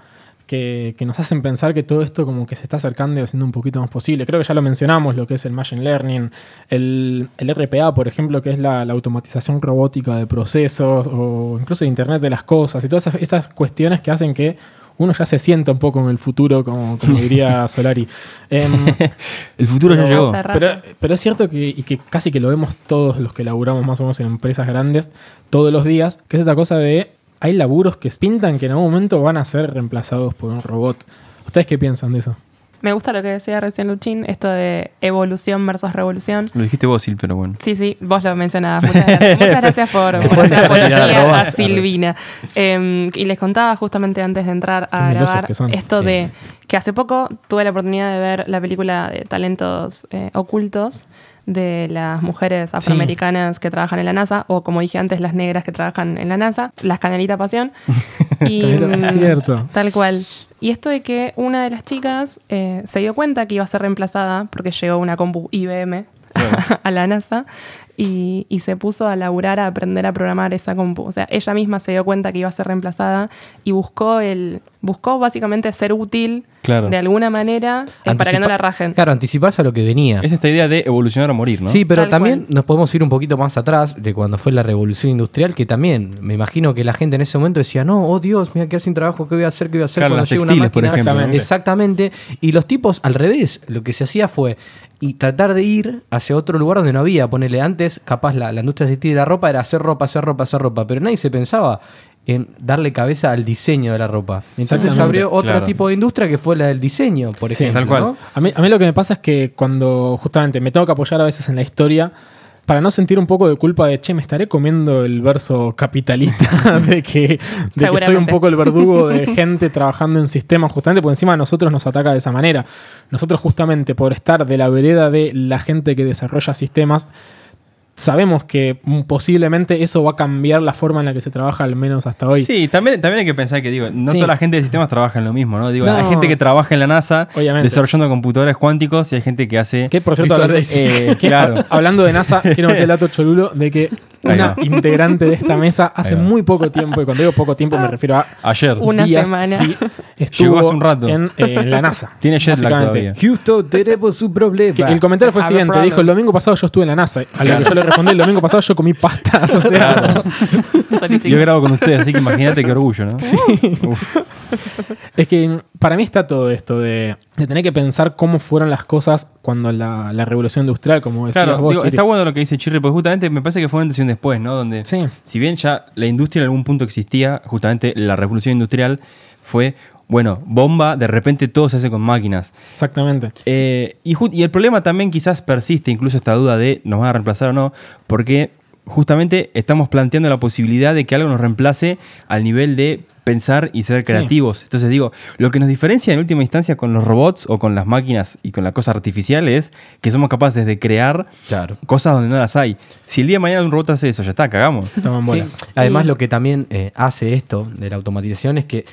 que, que nos hacen pensar que todo esto como que se está acercando y haciendo un poquito más posible. Creo que ya lo mencionamos, lo que es el Machine Learning, el, el RPA, por ejemplo, que es la, la automatización robótica de procesos o incluso el Internet de las cosas y todas esas, esas cuestiones que hacen que uno ya se sienta un poco en el futuro, como, como diría Solari. Em, El futuro ya llegó. pero, pero es cierto que, y que casi que lo vemos todos los que laburamos más o menos en empresas grandes todos los días, que es esta cosa de hay laburos que pintan que en algún momento van a ser reemplazados por un robot. ¿Ustedes qué piensan de eso? Me gusta lo que decía recién Luchín, esto de evolución versus revolución. Lo dijiste vos, Sil, pero bueno. Sí, sí, vos lo mencionabas. Muchas gracias, Muchas gracias por, apología a. Silvina. Eh, y les contaba justamente antes de entrar a grabar esto Sí. de que hace poco tuve la oportunidad de ver la película de talentos eh, ocultos de las mujeres afroamericanas que trabajan en la NASA, o como dije antes, las negras que trabajan en la NASA, las Canelita Pasión. y, es mm, cierto. Tal cual. Y esto de que una de las chicas eh, se dio cuenta que iba a ser reemplazada porque llegó una compu IBM a la NASA y, y se puso a laburar a aprender a programar esa compu. O sea, ella misma se dio cuenta que iba a ser reemplazada y buscó el buscó básicamente ser útil Claro. de alguna manera eh, para que no la rajen. Claro, anticiparse a lo que venía. Es esta idea de evolucionar o morir, ¿no? Sí, pero Tal también cual. nos podemos ir un poquito más atrás de cuando fue la revolución industrial, que también me imagino que la gente en ese momento decía, no, oh Dios, me voy a quedar sin trabajo, ¿qué voy a hacer? ¿Qué voy a hacer Claro, cuando las llegue una textiles, por máquina?" ejemplo. Exactamente. Y los tipos, al revés, lo que se hacía fue y tratar de ir hacia otro lugar donde no había. Ponerle antes, capaz la, la industria de la ropa era hacer ropa, hacer ropa, hacer ropa, pero nadie se pensaba en darle cabeza al diseño de la ropa. Entonces abrió otro Claro. tipo de industria que fue la del diseño, por Sí, ejemplo. tal cual. ¿no? A mí, a mí lo que me pasa es que cuando justamente me tengo que apoyar a veces en la historia, para no sentir un poco de culpa de, che, me estaré comiendo el verso capitalista de que, de que soy un poco el verdugo de gente trabajando en sistemas, justamente porque encima a nosotros nos ataca de esa manera. Nosotros justamente por estar de la vereda de la gente que desarrolla sistemas, sabemos que posiblemente eso va a cambiar la forma en la que se trabaja, al menos hasta hoy. Sí, también, también hay que pensar que, digo, no Sí. toda la gente de sistemas trabaja en lo mismo, ¿no? Digo, No. hay gente que trabaja en la NASA Obviamente. desarrollando computadores cuánticos y hay gente que hace... Que por cierto, Visual. Eh, claro. ha- hablando de NASA, quiero meter el dato cholulo de que una integrante de esta mesa hace muy poco tiempo, y cuando digo poco tiempo me refiero a Ayer. Una días, semana. sí, estuvo Llegó hace un rato. En, eh, en la NASA. Tiene jet lag todavía. Houston, tenemos un problema. Que el comentario fue el Have a siguiente, dijo, el domingo pasado yo estuve en la NASA. A lo que yo le respondí, el domingo pasado yo comí pastas, o sea... Yo grabo con ustedes, así que imagínate qué orgullo, ¿no? Sí. Es que para mí está todo esto de, de tener que pensar cómo fueron las cosas cuando la, la revolución industrial, como decías Claro, vos, digo, Chiri. está bueno lo que dice Chirri, porque justamente me parece que fue antes y un después, ¿no? Donde, Sí. si bien ya la industria en algún punto existía, justamente la revolución industrial fue, bueno, bomba, de repente todo se hace con máquinas. Exactamente. Eh, y, y el problema también quizás persiste, incluso esta duda de nos van a reemplazar o no, porque justamente estamos planteando la posibilidad de que algo nos reemplace al nivel de pensar y ser Sí. creativos. Entonces digo, lo que nos diferencia en última instancia con los robots o con las máquinas y con la cosa artificial es que somos capaces de crear Claro. cosas donde no las hay. Si el día de mañana un robot hace eso, ya está, cagamos. Sí. Además, lo que también eh, hace esto de la automatización es que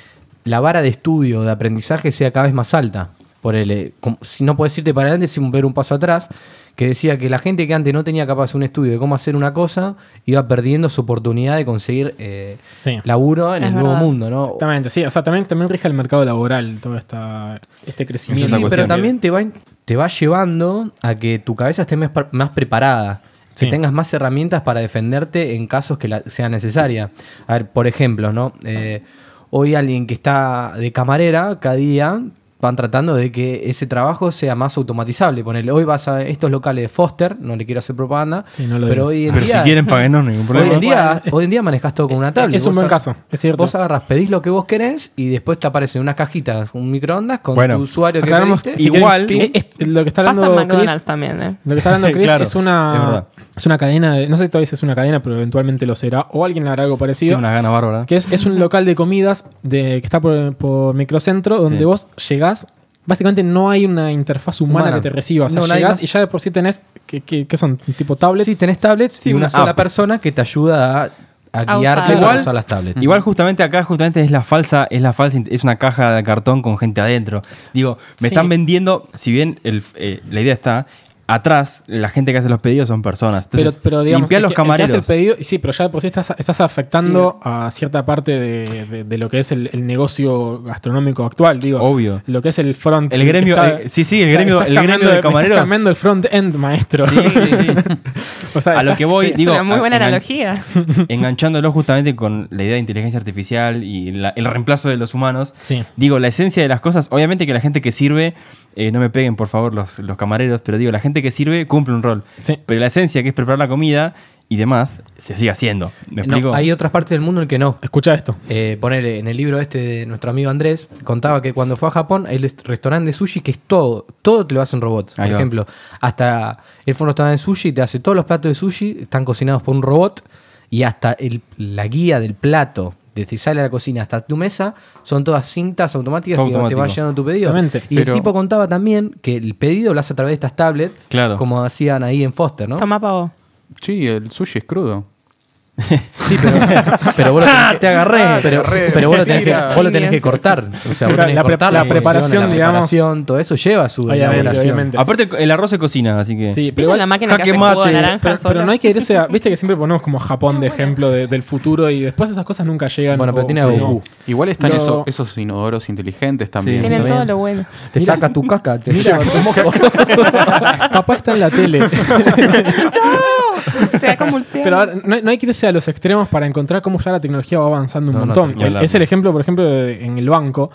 la vara de estudio, de aprendizaje sea cada vez más alta. Por el, eh, como- si no puedes irte para adelante sin ver un paso atrás, que decía que la gente que antes no tenía capaz un estudio de cómo hacer una cosa, iba perdiendo su oportunidad de conseguir eh, Sí. laburo en Es el nuevo mundo, ¿no? Exactamente, sí. O sea, también, también rige el mercado laboral todo esta, este crecimiento. Sí, cuestión. pero también te va, te va llevando a que tu cabeza esté más, más preparada. Sí. Que tengas más herramientas para defenderte en casos que la- sea necesaria. A ver, por ejemplo, ¿no? Eh, hoy alguien que está de camarera, cada día van tratando de que ese trabajo sea más automatizable. Ponele, hoy vas a estos locales de Foster, no le quiero hacer propaganda, Sí, no lo pero digas. hoy en Pero día... si quieren, paguen, no hay ningún Hoy problema. en, día, Bueno, hoy en día manejas todo con una tablet. es un buen caso, es cierto. Vos agarras, pedís lo que vos querés y después te aparecen unas cajitas, un microondas con Bueno, tu usuario que pediste. si Igual- es- es- lo que está hablando Chris, también, ¿eh? lo que está hablando Chris Claro, es una. Es una cadena de, no sé si todavía es una cadena, pero eventualmente lo será o alguien le hará algo parecido. Tiene una gana bárbara. Que es, es un local de comidas de, que está por, por microcentro, donde Sí. vos llegás. Básicamente no hay una interfaz humana, Humana. que te reciba. O sea, No, llegás más. y ya de por sí tenés. que son? ¿Tipo tablets? Sí, tenés tablets Sí, y una una sola persona que te ayuda a, a A guiarte usar. Igual- usar las tablets. Igual justamente acá justamente es la falsa, es la falsa, es una caja de cartón con gente adentro. Digo, me Sí. están vendiendo, si bien el- eh, la idea está, atrás la gente que hace los pedidos son personas. pero, Entonces, pero digamos, limpiar los que- el que hace camareros. el pedido, sí, pero ya de por sí estás, estás afectando a cierta parte de, de- de lo que es el, el negocio gastronómico actual. Digo, Obvio. lo que es el front. El gremio, está- eh, sí, sí, el gremio, estás el gremio cambiando de me estás camareros. cambiando el front end, maestro. Sí, sí, sí. O sea, A lo que voy, Es digo, una muy buena analogía. enganchándolo justamente con la idea de inteligencia artificial y la- el reemplazo de los humanos. Sí. Digo, la esencia de las cosas, obviamente que la gente que sirve, eh, no me peguen por favor los, los camareros, pero digo, la gente que sirve cumple un rol. Sí. Pero la esencia, que es preparar la comida y demás, se sigue haciendo. ¿Me No, explico? hay otras partes del mundo en el que no. Escucha esto. Eh, ponele, en el libro este de nuestro amigo Andrés, contaba que cuando fue a Japón hay rest- restaurante de sushi que es todo, todo te lo hacen robots. Por va. ejemplo, hasta él fue a un restaurante de sushi te hace todos los platos de sushi, están cocinados por un robot y hasta el- la guía del plato, desde que sale a la cocina hasta tu mesa, son todas cintas automáticas Todo que te van llenando tu pedido. Exactamente. Y Pero- el tipo contaba también que el pedido lo hace a través de estas tablets, Claro. como hacían ahí en Foster, ¿no? Toma pavo. Sí, el sushi es crudo. Sí, pero, pero vos lo tenés que, te agarré. Ah, te pero, agarré. pero vos lo tenés que, vos lo tenés que cortar. O sea, vos La- tenés la que cortar pre- la porción, preparación, la digamos. preparación, todo eso lleva su elaboración. Aparte, el arroz se cocina, así que. Sí, ¿Viste pero igual, la máquina que hace jugo de mate. naranja pero, no hay que irse a. Viste que siempre ponemos como Japón de ejemplo de- del futuro y después esas cosas nunca llegan. Bueno, pero o- tiene a sí, Goku. no. Igual están Lo- esos, esos inodoros inteligentes también. Sí, Tienen todo lo bueno. Te saca tu caca, te Mira, lleva tu moco. Papá está en la tele. Te da convulsiones. Pero a ver, no, no hay que irse a los extremos para encontrar cómo ya la tecnología va avanzando un No, montón. es el ejemplo, por ejemplo, de- en el banco.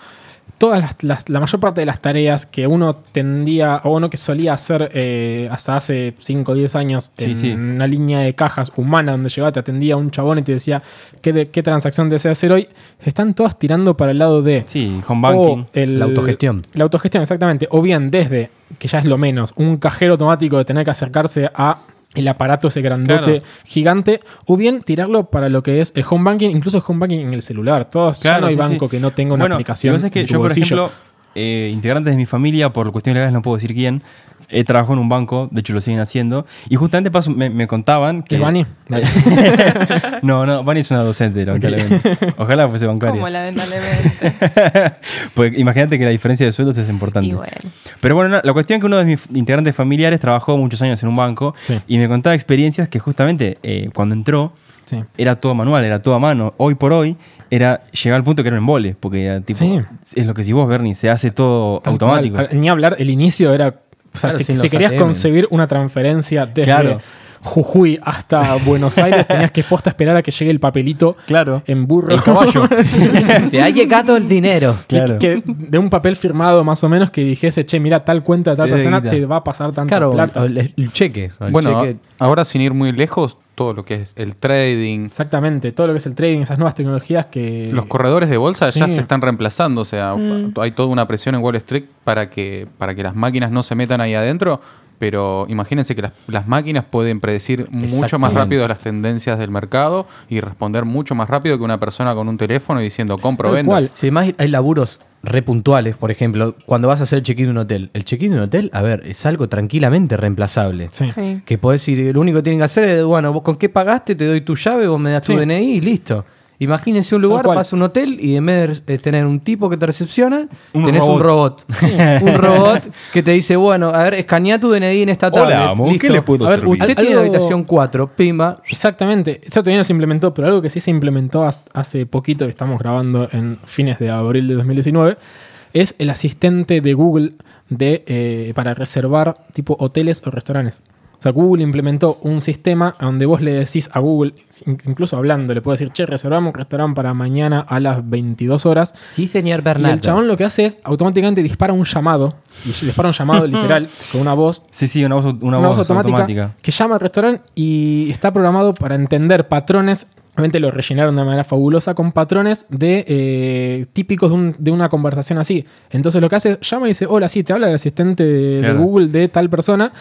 todas las, las- la mayor parte de las tareas que uno tendía o uno que solía hacer eh, hasta hace 5 o 10 años Sí, en sí. una línea de cajas humana donde llegaba, te atendía un chabón y te decía qué, de- qué transacción desea hacer hoy, están todas tirando para el lado de Sí, home banking. o el- La autogestión. La autogestión, exactamente. O bien desde, que ya es lo menos, un cajero automático de tener que acercarse a el aparato ese grandote Claro. gigante, o bien tirarlo para lo que es el home banking, incluso el home banking en el celular. Todos, ya Claro, no hay sí, banco sí. que no tenga una Bueno, aplicación. Lo que pasa es que yo, por bolsillo. ejemplo, eh, integrantes de mi familia, por cuestiones legales no puedo decir quién, he trabajado en un banco, de hecho lo siguen haciendo, y justamente paso, me, me contaban que... ¿Es Bani? No, no, Bani es una docente, lamentablemente. Ojalá fuese bancaria. Como lamentablemente. pues imagínate que la diferencia de sueldos es importante. y bueno. Pero bueno, no, la cuestión es que uno de mis integrantes familiares trabajó muchos años en un banco Sí. y me contaba experiencias que justamente eh, cuando entró Sí. era todo manual, era todo a mano. Hoy por hoy era llegar al punto que era un embole, porque era tipo, Sí. es lo que si vos, Bernie, se hace todo Tal automático. cual. Ni hablar, el inicio era. O sea, Claro, si, querías ATM. concebir una transferencia desde Claro. Jujuy hasta Buenos Aires, tenías que posta esperar a que llegue el papelito Claro. en burro. El caballo. Te ha llegado el dinero. Claro. Que de un papel firmado más o menos que dijese, che, mira, tal cuenta de tal persona te va a pasar tanta Claro, plata. el, el cheque. el Bueno, cheque. ahora sin ir muy lejos, todo lo que es el trading, Exactamente, todo lo que es el trading, esas nuevas tecnologías que... los corredores de bolsa ya sí. se están reemplazando. O sea, Mm. hay toda una presión en Wall Street para que, para que las máquinas no se metan ahí adentro. Pero imagínense que las, las máquinas pueden predecir mucho más rápido las tendencias del mercado y responder mucho más rápido que una persona con un teléfono y diciendo compro, vendo. Si además hay laburos repuntuales, por ejemplo, cuando vas a hacer check-in de un hotel. El check-in de un hotel, a ver, es algo tranquilamente reemplazable. Sí. Sí. Que podés ir, lo único que tienen que hacer es, bueno, vos con qué pagaste, te doy tu llave, vos me das tu. DNI y listo. Imagínense un lugar, vas a un hotel y en vez de eh, tener un tipo que te recepciona, Un tenés un robot. un robot que te dice, bueno, a ver, escanea tu DNI en esta tablet. Hola, amo, ¿qué le puedo a ver, servir? usted tiene la Algo- habitación 4, pimba. Exactamente, eso todavía no se implementó, pero algo que sí se implementó hace poquito, que estamos grabando en fines de abril de 2019, es el asistente de Google de, eh, para reservar tipo hoteles o restaurantes. Sea, Google implementó un sistema donde vos le decís a Google, in- incluso hablando, le puedes decir, che, reservamos un restaurante para mañana a las 22 horas. Sí, señor Y Bernardo. el chabón lo que hace es automáticamente dispara un llamado, y dispara un llamado literal con una voz Sí, sí, una voz, una una voz, automática, automática. que llama al restaurante y está programado para entender patrones. Obviamente lo rellenaron de manera fabulosa con patrones de eh, típicos de, un- de una conversación así. Entonces lo que hace es llama y dice, hola, sí, te habla el asistente de. Google de tal persona.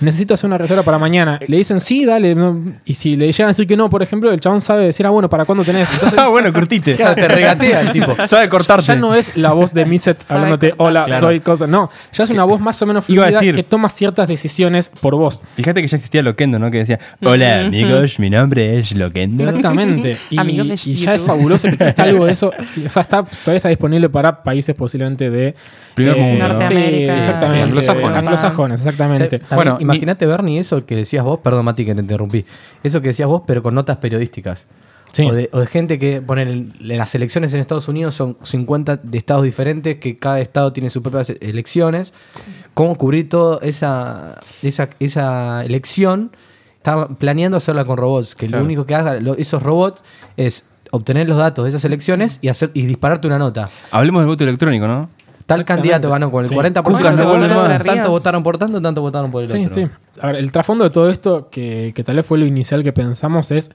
Necesito hacer una reserva para mañana. Le dicen, sí, dale. no". Y si le llegan a decir que no, por ejemplo, el chabón sabe decir, ah, bueno, ¿para cuándo tenés? Entonces, Ah, bueno, curtite. Claro, te regatea el tipo. Sabe cortarte. ya no es la voz de Miset Sabe hablándote, hola, Claro. soy cosa. No, ya es una voz más o menos Iba a fluida decir- que toma ciertas decisiones por voz. Fíjate que ya existía Loquendo, ¿no? Que decía, hola amigos, mi nombre es Loquendo. Exactamente. Y, Amigos de y ya es YouTube. fabuloso que exista algo de eso. O sea, está, todavía está disponible para países posiblemente de... Primer mundo, ¿no? Sí, Norteamérica. exactamente. Anglosajones. Anglosajones, exactamente. Bueno, Bueno, imagínate, Bernie, eso que decías vos, perdón, Mati, que te interrumpí. Eso que decías vos, pero con notas periodísticas. Sí. O, de, o de gente que, ponen las elecciones en Estados Unidos son 50 de estados diferentes, que cada estado tiene sus propias elecciones. ¿Cómo cubrir toda esa, esa, esa elección? Estaba planeando hacerla con robots, que Claro. lo único que hagan lo- esos robots es obtener los datos de esas elecciones y, hacer, y dispararte una nota. Hablemos del voto electrónico, ¿no? Tal candidato ganó con el Sí. 40% Cucas de no más. tanto votaron por tanto, tanto votaron por el Sí, otro. sí. A ver, el trasfondo de todo esto, que, que tal vez fue lo inicial que pensamos, es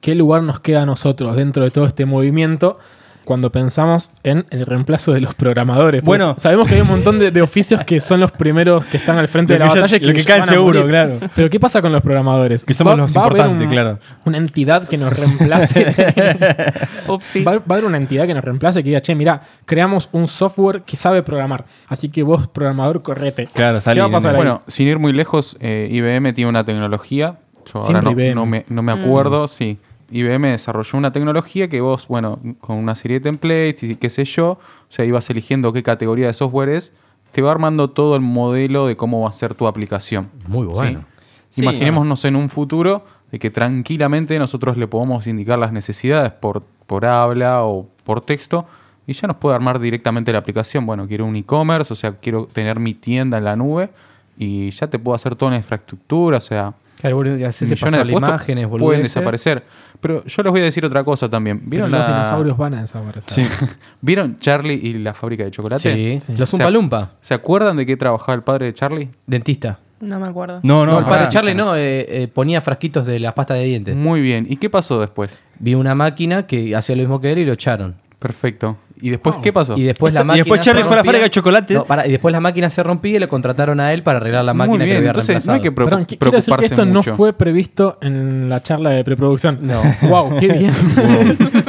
qué lugar nos queda a nosotros dentro de todo este movimiento cuando pensamos en el reemplazo de los programadores. Pues Bueno. sabemos que hay un montón de, de oficios que son los primeros que están al frente de la que ya- batalla que caen a seguro, morir. claro. Pero ¿qué pasa con los programadores? Que somos los a haber importantes, un- claro. Una entidad que nos reemplace. Upsi. Va, va a haber una entidad que nos reemplace que diga, che, mira, creamos un software que sabe programar. Así que vos, programador, correte. Claro, ¿Qué salí. va a pasar ahí? Bueno, sin ir muy lejos, eh, IBM tiene una tecnología. Yo ahora no, IBM. no me, no me acuerdo, sí. IBM desarrolló una tecnología que vos, bueno, con una serie de templates y qué sé yo, o sea, ibas eligiendo qué categoría de software es, te va armando todo el modelo de cómo va a ser tu aplicación. Muy bueno. ¿sí? Imaginémonos en un futuro de que tranquilamente nosotros le podamos indicar las necesidades por, por habla o por texto y ya nos puede armar directamente la aplicación. Bueno, quiero un e-commerce, o sea, quiero tener mi tienda en la nube y ya te puedo hacer toda una infraestructura, o sea, Claro, boludo, millones de imágenes, pueden desaparecer. Pero yo les voy a decir otra cosa también. Pero ¿Vieron, los dinosaurios van a desaparecer. Sí. ¿Vieron Charlie y la fábrica de chocolate? Sí, los ¿Se- Zumpa Lumpa. ¿Se acuerdan de qué trabajaba el padre de Charlie? Dentista. No me acuerdo. No, No, no, el padre pará. Charlie no, eh, eh, ponía frasquitos de la pasta de dientes. Muy bien. ¿Y qué pasó después? Vi una máquina que hacía lo mismo que él y lo echaron. Perfecto. ¿Y después qué pasó? Y después la Y máquina. después se Charlie fue a la fábrica de chocolate. No, y después la máquina se rompía y le contrataron a él para arreglar la máquina Muy que bien. había Entonces no hay que reemplazado. Perdón, decir que preocuparse esto mucho. no fue previsto en la charla de preproducción. No. Wow, qué bien.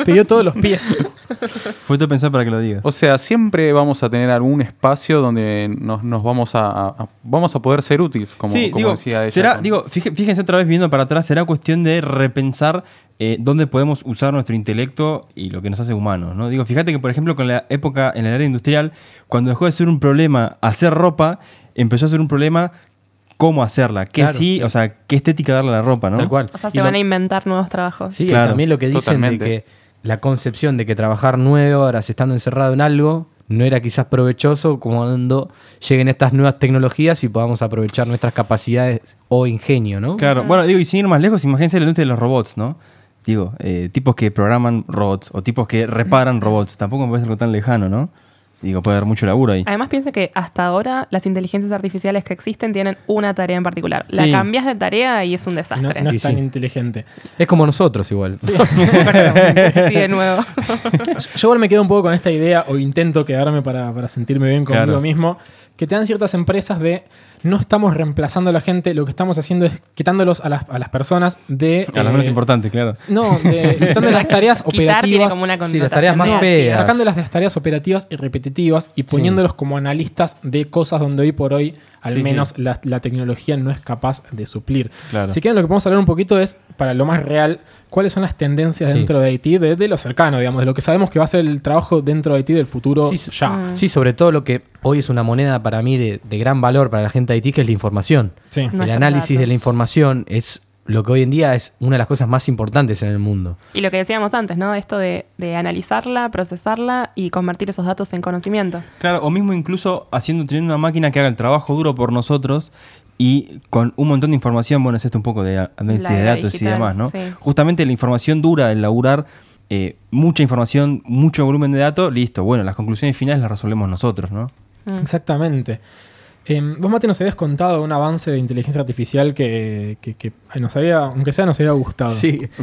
Te dio todos los pies. Fue todo pensado para que lo digas. O sea, siempre vamos a tener algún espacio donde nos, nos vamos a, a- a- vamos a poder ser útiles, como, sí, como digo, decía ella. será, con- digo, fíje- fíjense otra vez viendo para atrás, será cuestión de repensar eh, dónde podemos usar nuestro intelecto y lo que nos hace humanos, ¿no? Digo, fíjate que, por ejemplo, con la época en el área industrial, cuando dejó de ser un problema hacer ropa, empezó a ser un problema cómo hacerla, qué Claro. sí, o sea, qué estética darle a la ropa, ¿no? Tal cual. O sea, Y se lo- van a inventar nuevos trabajos. Sí, y Claro, también lo que dicen totalmente. de que la concepción de que trabajar nueve horas estando encerrado en algo no era quizás provechoso como cuando lleguen estas nuevas tecnologías y podamos aprovechar nuestras capacidades o ingenio, ¿no? Claro, bueno, digo, y sin ir más lejos, imagínense la industria de los robots, ¿no? Digo, eh, tipos que programan robots o tipos que reparan robots, tampoco me parece algo tan lejano, ¿no? Digo, puede haber mucho laburo ahí. Además, piensa que hasta ahora las inteligencias artificiales que existen tienen una tarea en particular. La Sí. cambias de tarea y es un No, desastre. no Y es tan sí. inteligente. Es como nosotros igual. Sí, de nuevo. Yo igual me quedo un poco con esta idea, o intento quedarme para, para sentirme bien conmigo Claro. mismo, que te dan ciertas empresas de no estamos reemplazando a la gente, lo que estamos haciendo es quitándolos a las, a las personas de... A las eh, menos importantes, claro. No, de, quitando las tareas operativas. como una Sí, las tareas más feas. Sacándolas de las tareas operativas y repetitivas y poniéndolos como analistas de cosas donde hoy por hoy al Sí, menos sí. La, la tecnología no es capaz de suplir. Claro. Si quieren lo que podemos hablar un poquito es, para lo más real, cuáles son las tendencias Sí. dentro de Haití, de, de lo cercano, digamos, de lo que sabemos que va a ser el trabajo dentro de Haití del futuro Sí, ya. Sí, sobre todo lo que hoy es una moneda para mí de, de gran valor para la gente de Haití, que es la información. Sí. el Nuestros análisis de la información es lo que hoy en día es una de las cosas más importantes en el mundo. Y lo que decíamos antes, ¿no? Esto de, de analizarla, procesarla y convertir esos datos en conocimiento. Claro, o mismo incluso haciendo, teniendo una máquina que haga el trabajo duro por nosotros y con un montón de información, bueno, es esto un poco de análisis de datos y demás, ¿no? sí. Justamente la información dura, el laburar eh, mucha información, mucho volumen de datos, listo, bueno, las conclusiones finales las resolvemos nosotros, ¿no? Mm. Exactamente. Eh, vos, Mate, nos habías contado un avance de inteligencia artificial que, que- que, nos había, aunque sea, nos había gustado.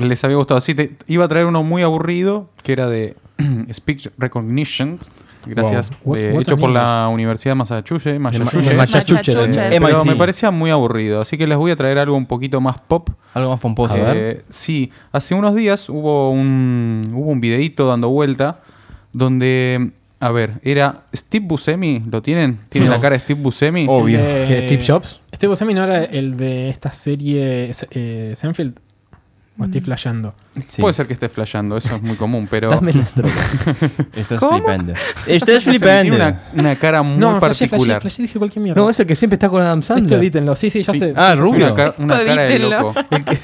Les había gustado. Sí, te, iba a traer uno muy aburrido, que era de Speech Recognition. Gracias. Wow. What- eh, hecho por English. la Universidad de Massachusetts. Massachusetts. El Massachusetts. Massachusetts. Eh, pero MIT. me parecía muy aburrido, así que les voy a traer algo un poquito más pop. Algo más pomposo. A ver. Eh, sí, hace unos días hubo un, hubo un videíto dando vuelta donde, a ver, era Steve Buscemi, ¿lo tienen? ¿Tiene Sí. la cara de Steve Buscemi? Obvio. ¿Qué, Steve Jobs? Steve Buscemi no era el de esta serie eh, Seinfeld. ¿O estoy flasheando? Sí. Puede ser que esté flasheando, eso es muy común, pero... Dame las drogas. Estás ¿Cómo? flipando. Estás sé, Tiene flipando. una, una cara muy no, flashé, particular. flashé, flashé, dije cualquier mierda. No, es el que siempre está con Adam Esto Sandler. edítenlo, sí, sí, ya Sí. sé. Ah, Sí, rubio. Una, ca- una Esto cara de edítenlo. loco. El que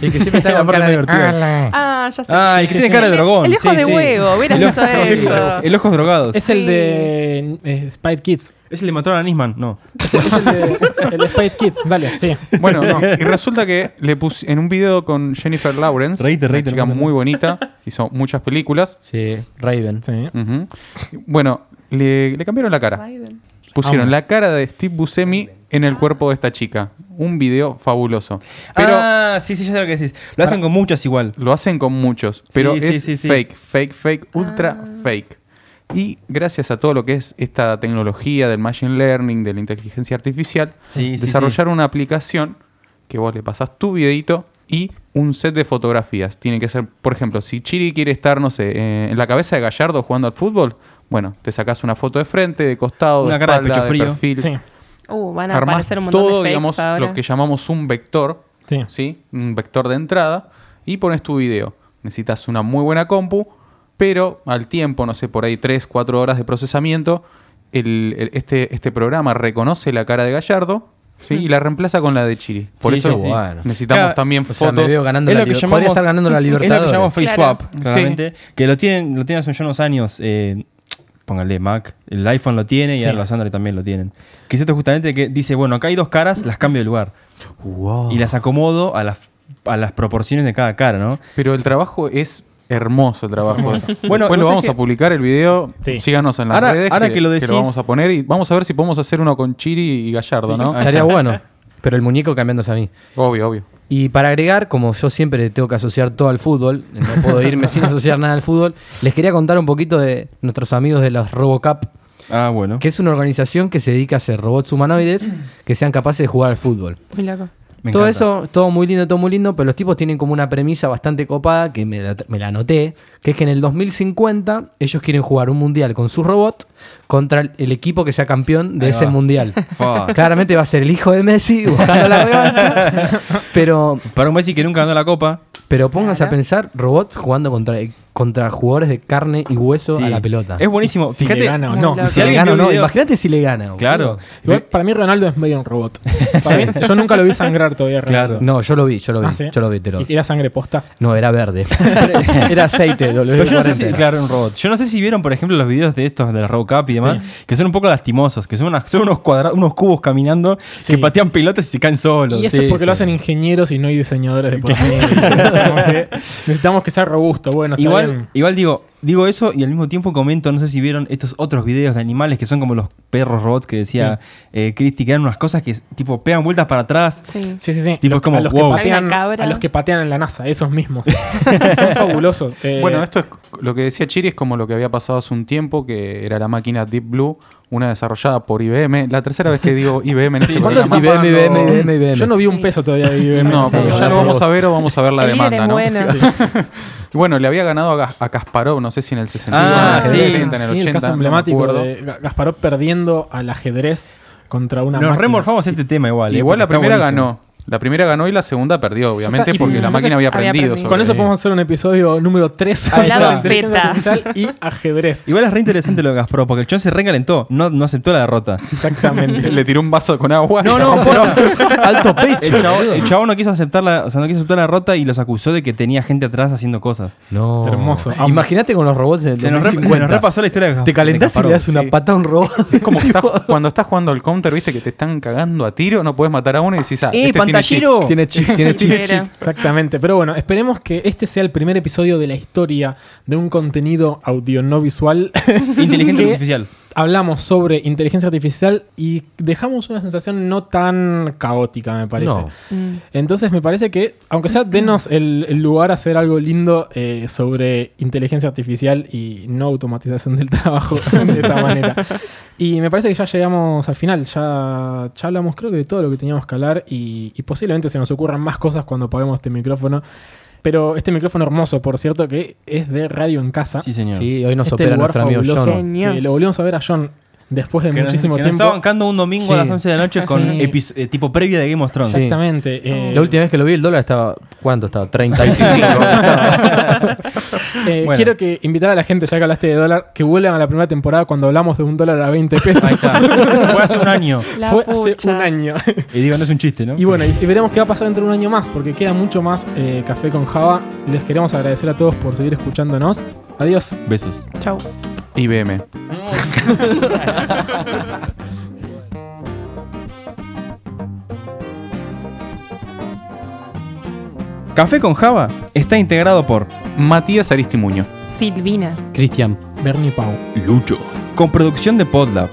siempre está La con parte cara de... Ah, ya sé. Ah, el que tiene cara de drogón. El Sí, de sí. huevo, hubieras El dicho ojo- eso. El ojos drogados. Es el de eh, Spite Kids. Es el de Matar a Nisman, no. Es el, es el de, el de Spite Kids, dale, sí. Bueno, no, y resulta que le puse en un video con Jennifer Lawrence, una chica muy bonita, hizo muchas películas. Sí, Raven. sí. Bueno, le, le cambiaron la cara. Pusieron Amo. la cara de Steve Buscemi en el cuerpo de esta chica. Un video fabuloso. Pero ah, sí, sí, ya sé lo que decís. Lo hacen con muchas igual. lo hacen con muchos. Pero Sí, es sí, sí. fake, fake, fake, ultra fake. Y gracias a todo lo que es esta tecnología del machine learning, de la inteligencia artificial, Sí, sí, desarrollaron una aplicación que vos le pasás tu videito y un set de fotografías. Tiene que ser, por ejemplo, si Chiri quiere estar, no sé, eh, en la cabeza de Gallardo jugando al fútbol, bueno, te sacás una foto de frente, de costado, Una de cara de espalda, pecho frío. perfil. Uh, van a Armás aparecer un montón todo, de fakes digamos, ahora. lo que llamamos un vector, sí. ¿sí? Un vector de entrada y pones tu video. Necesitas una muy buena compu, pero al tiempo, no sé, por ahí 3, 4 horas de procesamiento, el- el- este, este programa reconoce la cara de Gallardo ¿sí? y la reemplaza con la de Chiri. Por Sí, eso sí, sí. Bueno. necesitamos Claro, también O sea, fotos. me veo ganando Es la lo que llamamos, estar ganando la Es libertad. lo que llamamos face Claro. swap, claramente. Que lo tienen, lo tienen hace ya unos años. eh, póngale Mac, el iPhone lo tiene y Sí. ahora los Android también lo tienen. Que es esto justamente que dice, bueno, acá hay dos caras, las cambio de lugar. Y las acomodo a las, a las proporciones de cada cara, ¿no? Pero el trabajo es hermoso el trabajo. Bueno, Después ¿vos lo vamos que- a publicar el video. Sí. Síganos en las Ahora- redes ahora que lo decís- vamos a poner y vamos a ver si podemos hacer uno con Chiri y Gallardo, ¿no? Estaría bueno. Pero el muñeco cambiándose a mí. Obvio, obvio. Y para agregar, como yo siempre tengo que asociar todo al fútbol, no puedo irme sin asociar nada al fútbol, les quería contar un poquito de nuestros amigos de los RoboCup, Ah, bueno. que es una organización que se dedica a hacer robots humanoides que sean capaces de jugar al fútbol. Muy loco. Me todo encanta. eso, todo muy lindo, todo muy lindo, pero los tipos tienen como una premisa bastante copada que me la, me la anoté, que es que en el 2050 ellos quieren jugar un mundial con sus robots contra el, equipo que sea campeón de Ahí ese va. mundial. Claramente va a ser el hijo de Messi buscando la revancha, pero, Para un Messi que nunca ganó la copa. pero pónganse a Claro. pensar robots jugando contra, contra jugadores de carne y hueso Sí. a la pelota. Es buenísimo. Si Fíjate. le gana o no. si le gana o no, imagínate si le gana. Claro. Igual, para mí Ronaldo es medio un robot. Para mí- yo nunca lo vi sangrar todavía. Claro. Ronaldo. No, yo lo vi, yo lo vi, Ah, ¿sí? yo lo vi, te lo- ¿Y era sangre posta? No, era verde. era aceite, Pero yo no sé si, W40. claro, un robot. Yo no sé si vieron, por ejemplo, los videos de estos de la Robocop y demás, que son un poco lastimosos, que son, unos cuadrados, unos cubos caminando Sí. que patean pelotas y se caen solos. Y eso sí, es porque lo hacen ingenieros y no hay diseñadores de por que necesitamos que sea robusto. Bueno, está Igual, bien. igual digo, digo eso y al mismo tiempo comento, no sé si vieron estos otros videos de animales que son como los perros robots que decía eh, Cristi, que eran unas cosas que tipo pegan vueltas para atrás. Sí. Sí, sí, sí. Tipo, Los- como, a, los wow. que patean, a los que patean en la NASA, esos mismos. Son fabulosos. Eh, Bueno, esto es lo que decía Chiri es como lo que había pasado hace un tiempo, que era la máquina Deep Blue, una desarrollada por IBM. La tercera vez que digo IBM en este ¿cuánto programa. IBM, IBM, IBM, IBM. Yo no vi un Sí. peso todavía de IBM. No, pero Sí, ya sí. lo vamos a ver o vamos a ver la demanda, ¿no? bueno. Le había ganado a, a Kasparov, no sé si en el 60, Ah, en el sí. 70, en el Sí, 80, el caso no emblemático acuerdo. de Gasparov perdiendo al ajedrez contra una Nos máquina. remorfamos este tema igual. eh, Igual porque la primera buenísimo. ganó. La primera ganó y la segunda perdió, obviamente, porque la entonces máquina había había aprendido. aprendido. sobre- Con eso podemos hacer un episodio número 3 Hablando de inteligencia Z. artificial y ajedrez. Igual es re interesante lo de Gasparov, porque el chon se recalentó, no, no aceptó la derrota. Exactamente. Le tiró un vaso con agua. No, no, pero Alto pecho. el chavo, el chavo no quiso aceptar la, o sea, no quiso aceptar la derrota y los acusó de que tenía gente atrás haciendo cosas. No. Hermoso. Imagínate con los robots en el Se nos, re- 2050. se nos repasó la historia de Gas- Te calentás y le das una sí. pata a un robot. Es como que estás- cuando estás jugando al counter, viste que te están cagando a tiro, no puedes matar a uno y decís, ah, ¡Eh, este tiene chip. pantallero! tiene chip, tiene chip. Era. Exactamente, pero bueno, esperemos que este sea el primer episodio de la historia de un contenido audio no visual. Inteligencia que artificial. Hablamos sobre inteligencia artificial y dejamos una sensación no tan caótica, me parece. No. Mm. Entonces me parece que, aunque sea, denos el, el lugar a hacer algo lindo eh, sobre inteligencia artificial y no automatización del trabajo de esta manera. Y me parece que ya llegamos al final, ya, ya hablamos creo que de todo lo que teníamos que hablar y, y posiblemente se nos ocurran más cosas cuando apaguemos este micrófono. Pero este micrófono hermoso, por cierto, que es de radio en casa. Sí, señor. Sí, hoy nos Este opera lugar nuestro amigo fabuloso John. Que lo volvimos a ver a John después de Que nos- muchísimo que nos tiempo. está bancando un domingo a las Sí. 11 de la noche con Sí. epi- eh, tipo previa de Game of Thrones. Sí. Exactamente. eh, La última vez que lo vi, el dólar estaba. ¿Cuánto estaba? 35. Eh, Bueno. Quiero que invitar a la gente, ya que hablaste de dólar, que vuelvan a la primera temporada cuando hablamos de un dólar a 20 pesos. Ahí está. Fue hace un año. La Fue hace pucha. un año. Y digo, no es un chiste, ¿no? y bueno, y, y veremos qué va a pasar dentro de un año más, porque queda mucho más eh, Café con Java. Les queremos agradecer a todos por seguir escuchándonos. Adiós. Besos. Chau. IBM. Café con Java está integrado por Matías Aristimuño. Silvina. Cristian. Bernie Pau. Lucho. Con producción de Podlab.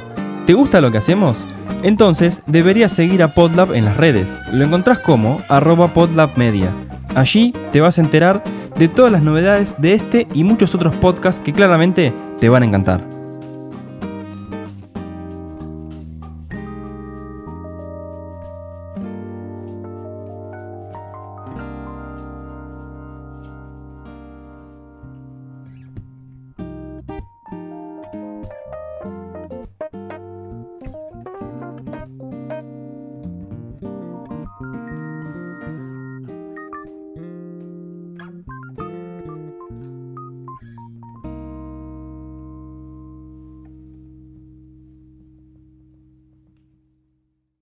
¿Te gusta lo que hacemos? Entonces deberías seguir a Podlab en las redes. Lo encontrás como arroba podlabmedia. Allí te vas a enterar de todas las novedades de este y muchos otros podcasts que claramente te van a encantar.